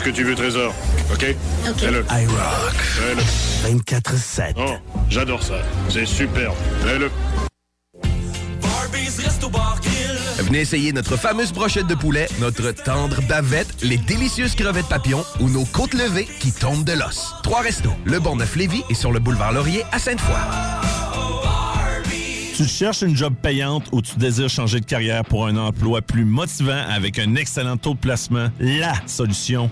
Ce que tu veux, Trésor. OK? OK. Fais-le. iRock. Fais-le. 24-7. Oh, j'adore ça. C'est superbe. Fais-le. Venez essayer notre fameuse brochette de poulet, notre tendre bavette, les délicieuses crevettes papillons ou nos côtes levées qui tombent de l'os. Trois restos, le Bonneuf Lévis et sur le boulevard Laurier à Sainte-Foy. Tu cherches une job payante ou tu désires changer de carrière pour un emploi plus motivant avec un excellent taux de placement? La solution,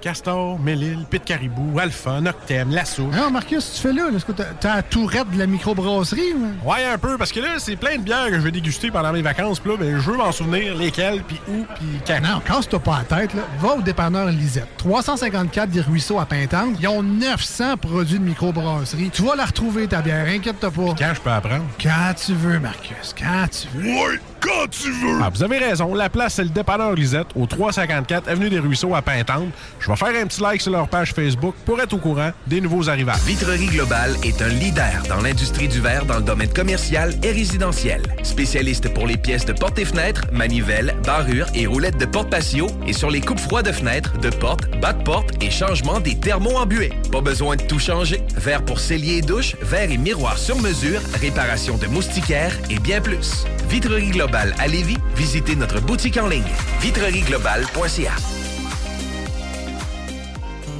Castor, Mélile, Pit Caribou, Alpha, Noctem, Lasso. Non, Marcus, tu fais là. là. Est-ce que t'as- t'as la tourette de la microbrasserie? ou- Ouais, un peu, parce que là, c'est plein de bières que je vais déguster pendant mes vacances. Puis là, ben, je veux m'en souvenir lesquelles, puis où, puis quand. Non, casse-toi pas la tête. Là. Va au dépanneur Lisette. 354 des Ruisseaux à Pintante. Ils ont 900 produits de microbrasserie. Tu vas la retrouver, ta bière. Inquiète-toi pas. Quand je peux apprendre? Quand tu veux, Marcus. Quand tu veux. Ouais, quand tu veux! Ah, vous avez raison. La place, c'est le dépanneur Lisette, au 354 Avenue des Ruisseaux à Pintante. Je vais faire un petit like sur leur page Facebook pour être au courant des nouveaux arrivages. Vitrerie Globale est un leader dans l'industrie du verre dans le domaine commercial et résidentiel. Spécialiste pour les pièces de portes et fenêtres, manivelles, barrures et roulettes de porte patio et sur les coupes froides de fenêtres, de portes, bas de porte et changement des thermos embués. Pas besoin de tout changer. Verre pour cellier et douche, verre et miroir sur mesure, réparation de moustiquaires et bien plus. Vitrerie Globale à Lévis, visitez notre boutique en ligne vitrerieglobale.ca.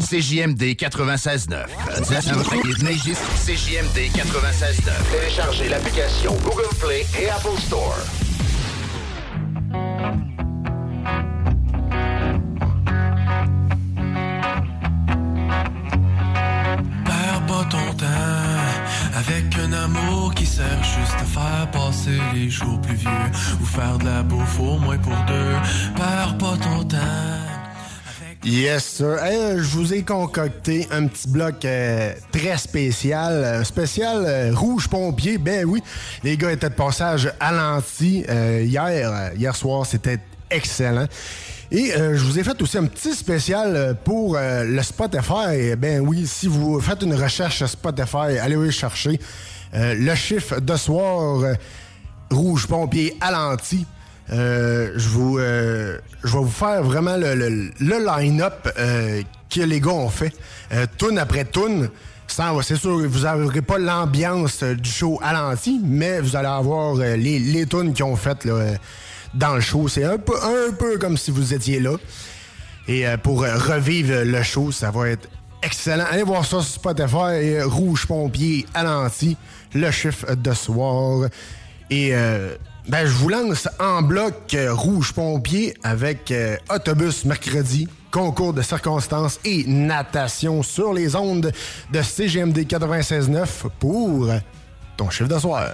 CJMD 96.9. CJMD 96.9. Téléchargez l'application Google Play et Apple Store. Perds pas ton temps avec un amour qui sert juste à faire passer les jours plus vieux ou faire de la bouffe au moins pour deux. Perds pas ton temps. Yes, sir. Euh, je vous ai concocté un petit bloc euh, très spécial. Un spécial euh, rouge pompier. Ben oui, les gars étaient de passage à l'anti euh, hier. euh, hier soir, c'était excellent. Et euh, je vous ai fait aussi un petit spécial euh, pour euh, le Spotify. Ben oui, si vous faites une recherche Spotify, allez le chercher. Euh, le chiffre de soir, euh, rouge pompier à l'anti. Euh, je vous, euh, je vais vous faire vraiment le, le- le line-up euh, que les gars ont fait. Euh, tune après tune. C'est sûr, vous n'aurez pas l'ambiance euh, du show à l'anti, mais vous allez avoir les, les tunes qu'ils ont faites là, dans le show. C'est un peu, un peu comme si vous étiez là. Et pour revivre le show, ça va être excellent. Allez voir ça sur Spotify. Rouge Pompier à l'anti, le chiffre de soir. Et ben, je vous lance en bloc euh, Rouge Pompier avec euh, Autobus mercredi, concours de circonstances et natation sur les ondes de CGMD 96.9 pour ton chiffre de soir.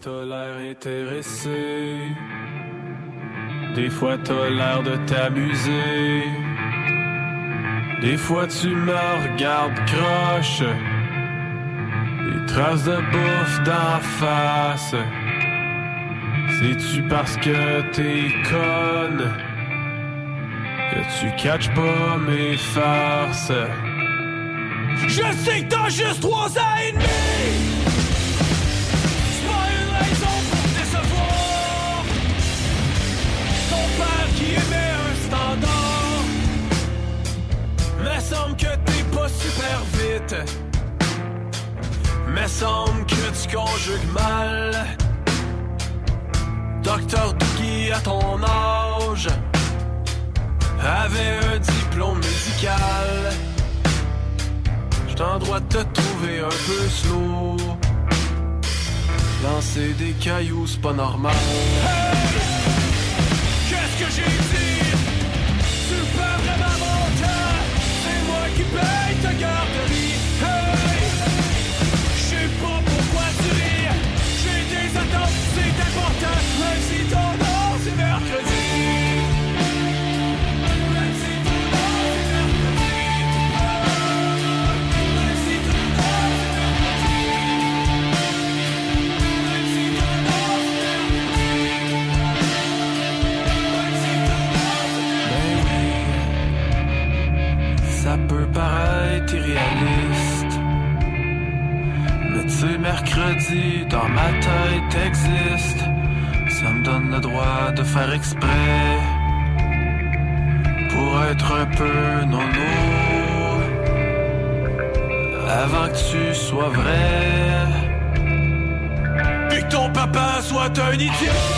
T'as l'air intéressé, des fois t'as l'air de t'amuser, des fois tu me regardes croche, des traces de bouffe d'en face. C'est-tu parce que t'es conne que tu catches pas mes farces? Je sais que t'as juste trois ans et demi! Super vite. Me semble que tu conjugues mal. Docteur Dougie à ton âge avait un diplôme médical. J'étais en droit de te trouver un peu slow. Lancer des cailloux, c'est pas normal. Qu'est-ce que j'ai dit? Paye ta garderie. Paraître irréaliste. Mais tu mercredi, dans ma tête existe. Ça me donne le droit de faire exprès. Pour être un peu nono. Avant que tu sois vrai. Puis que ton papa soit un idiot.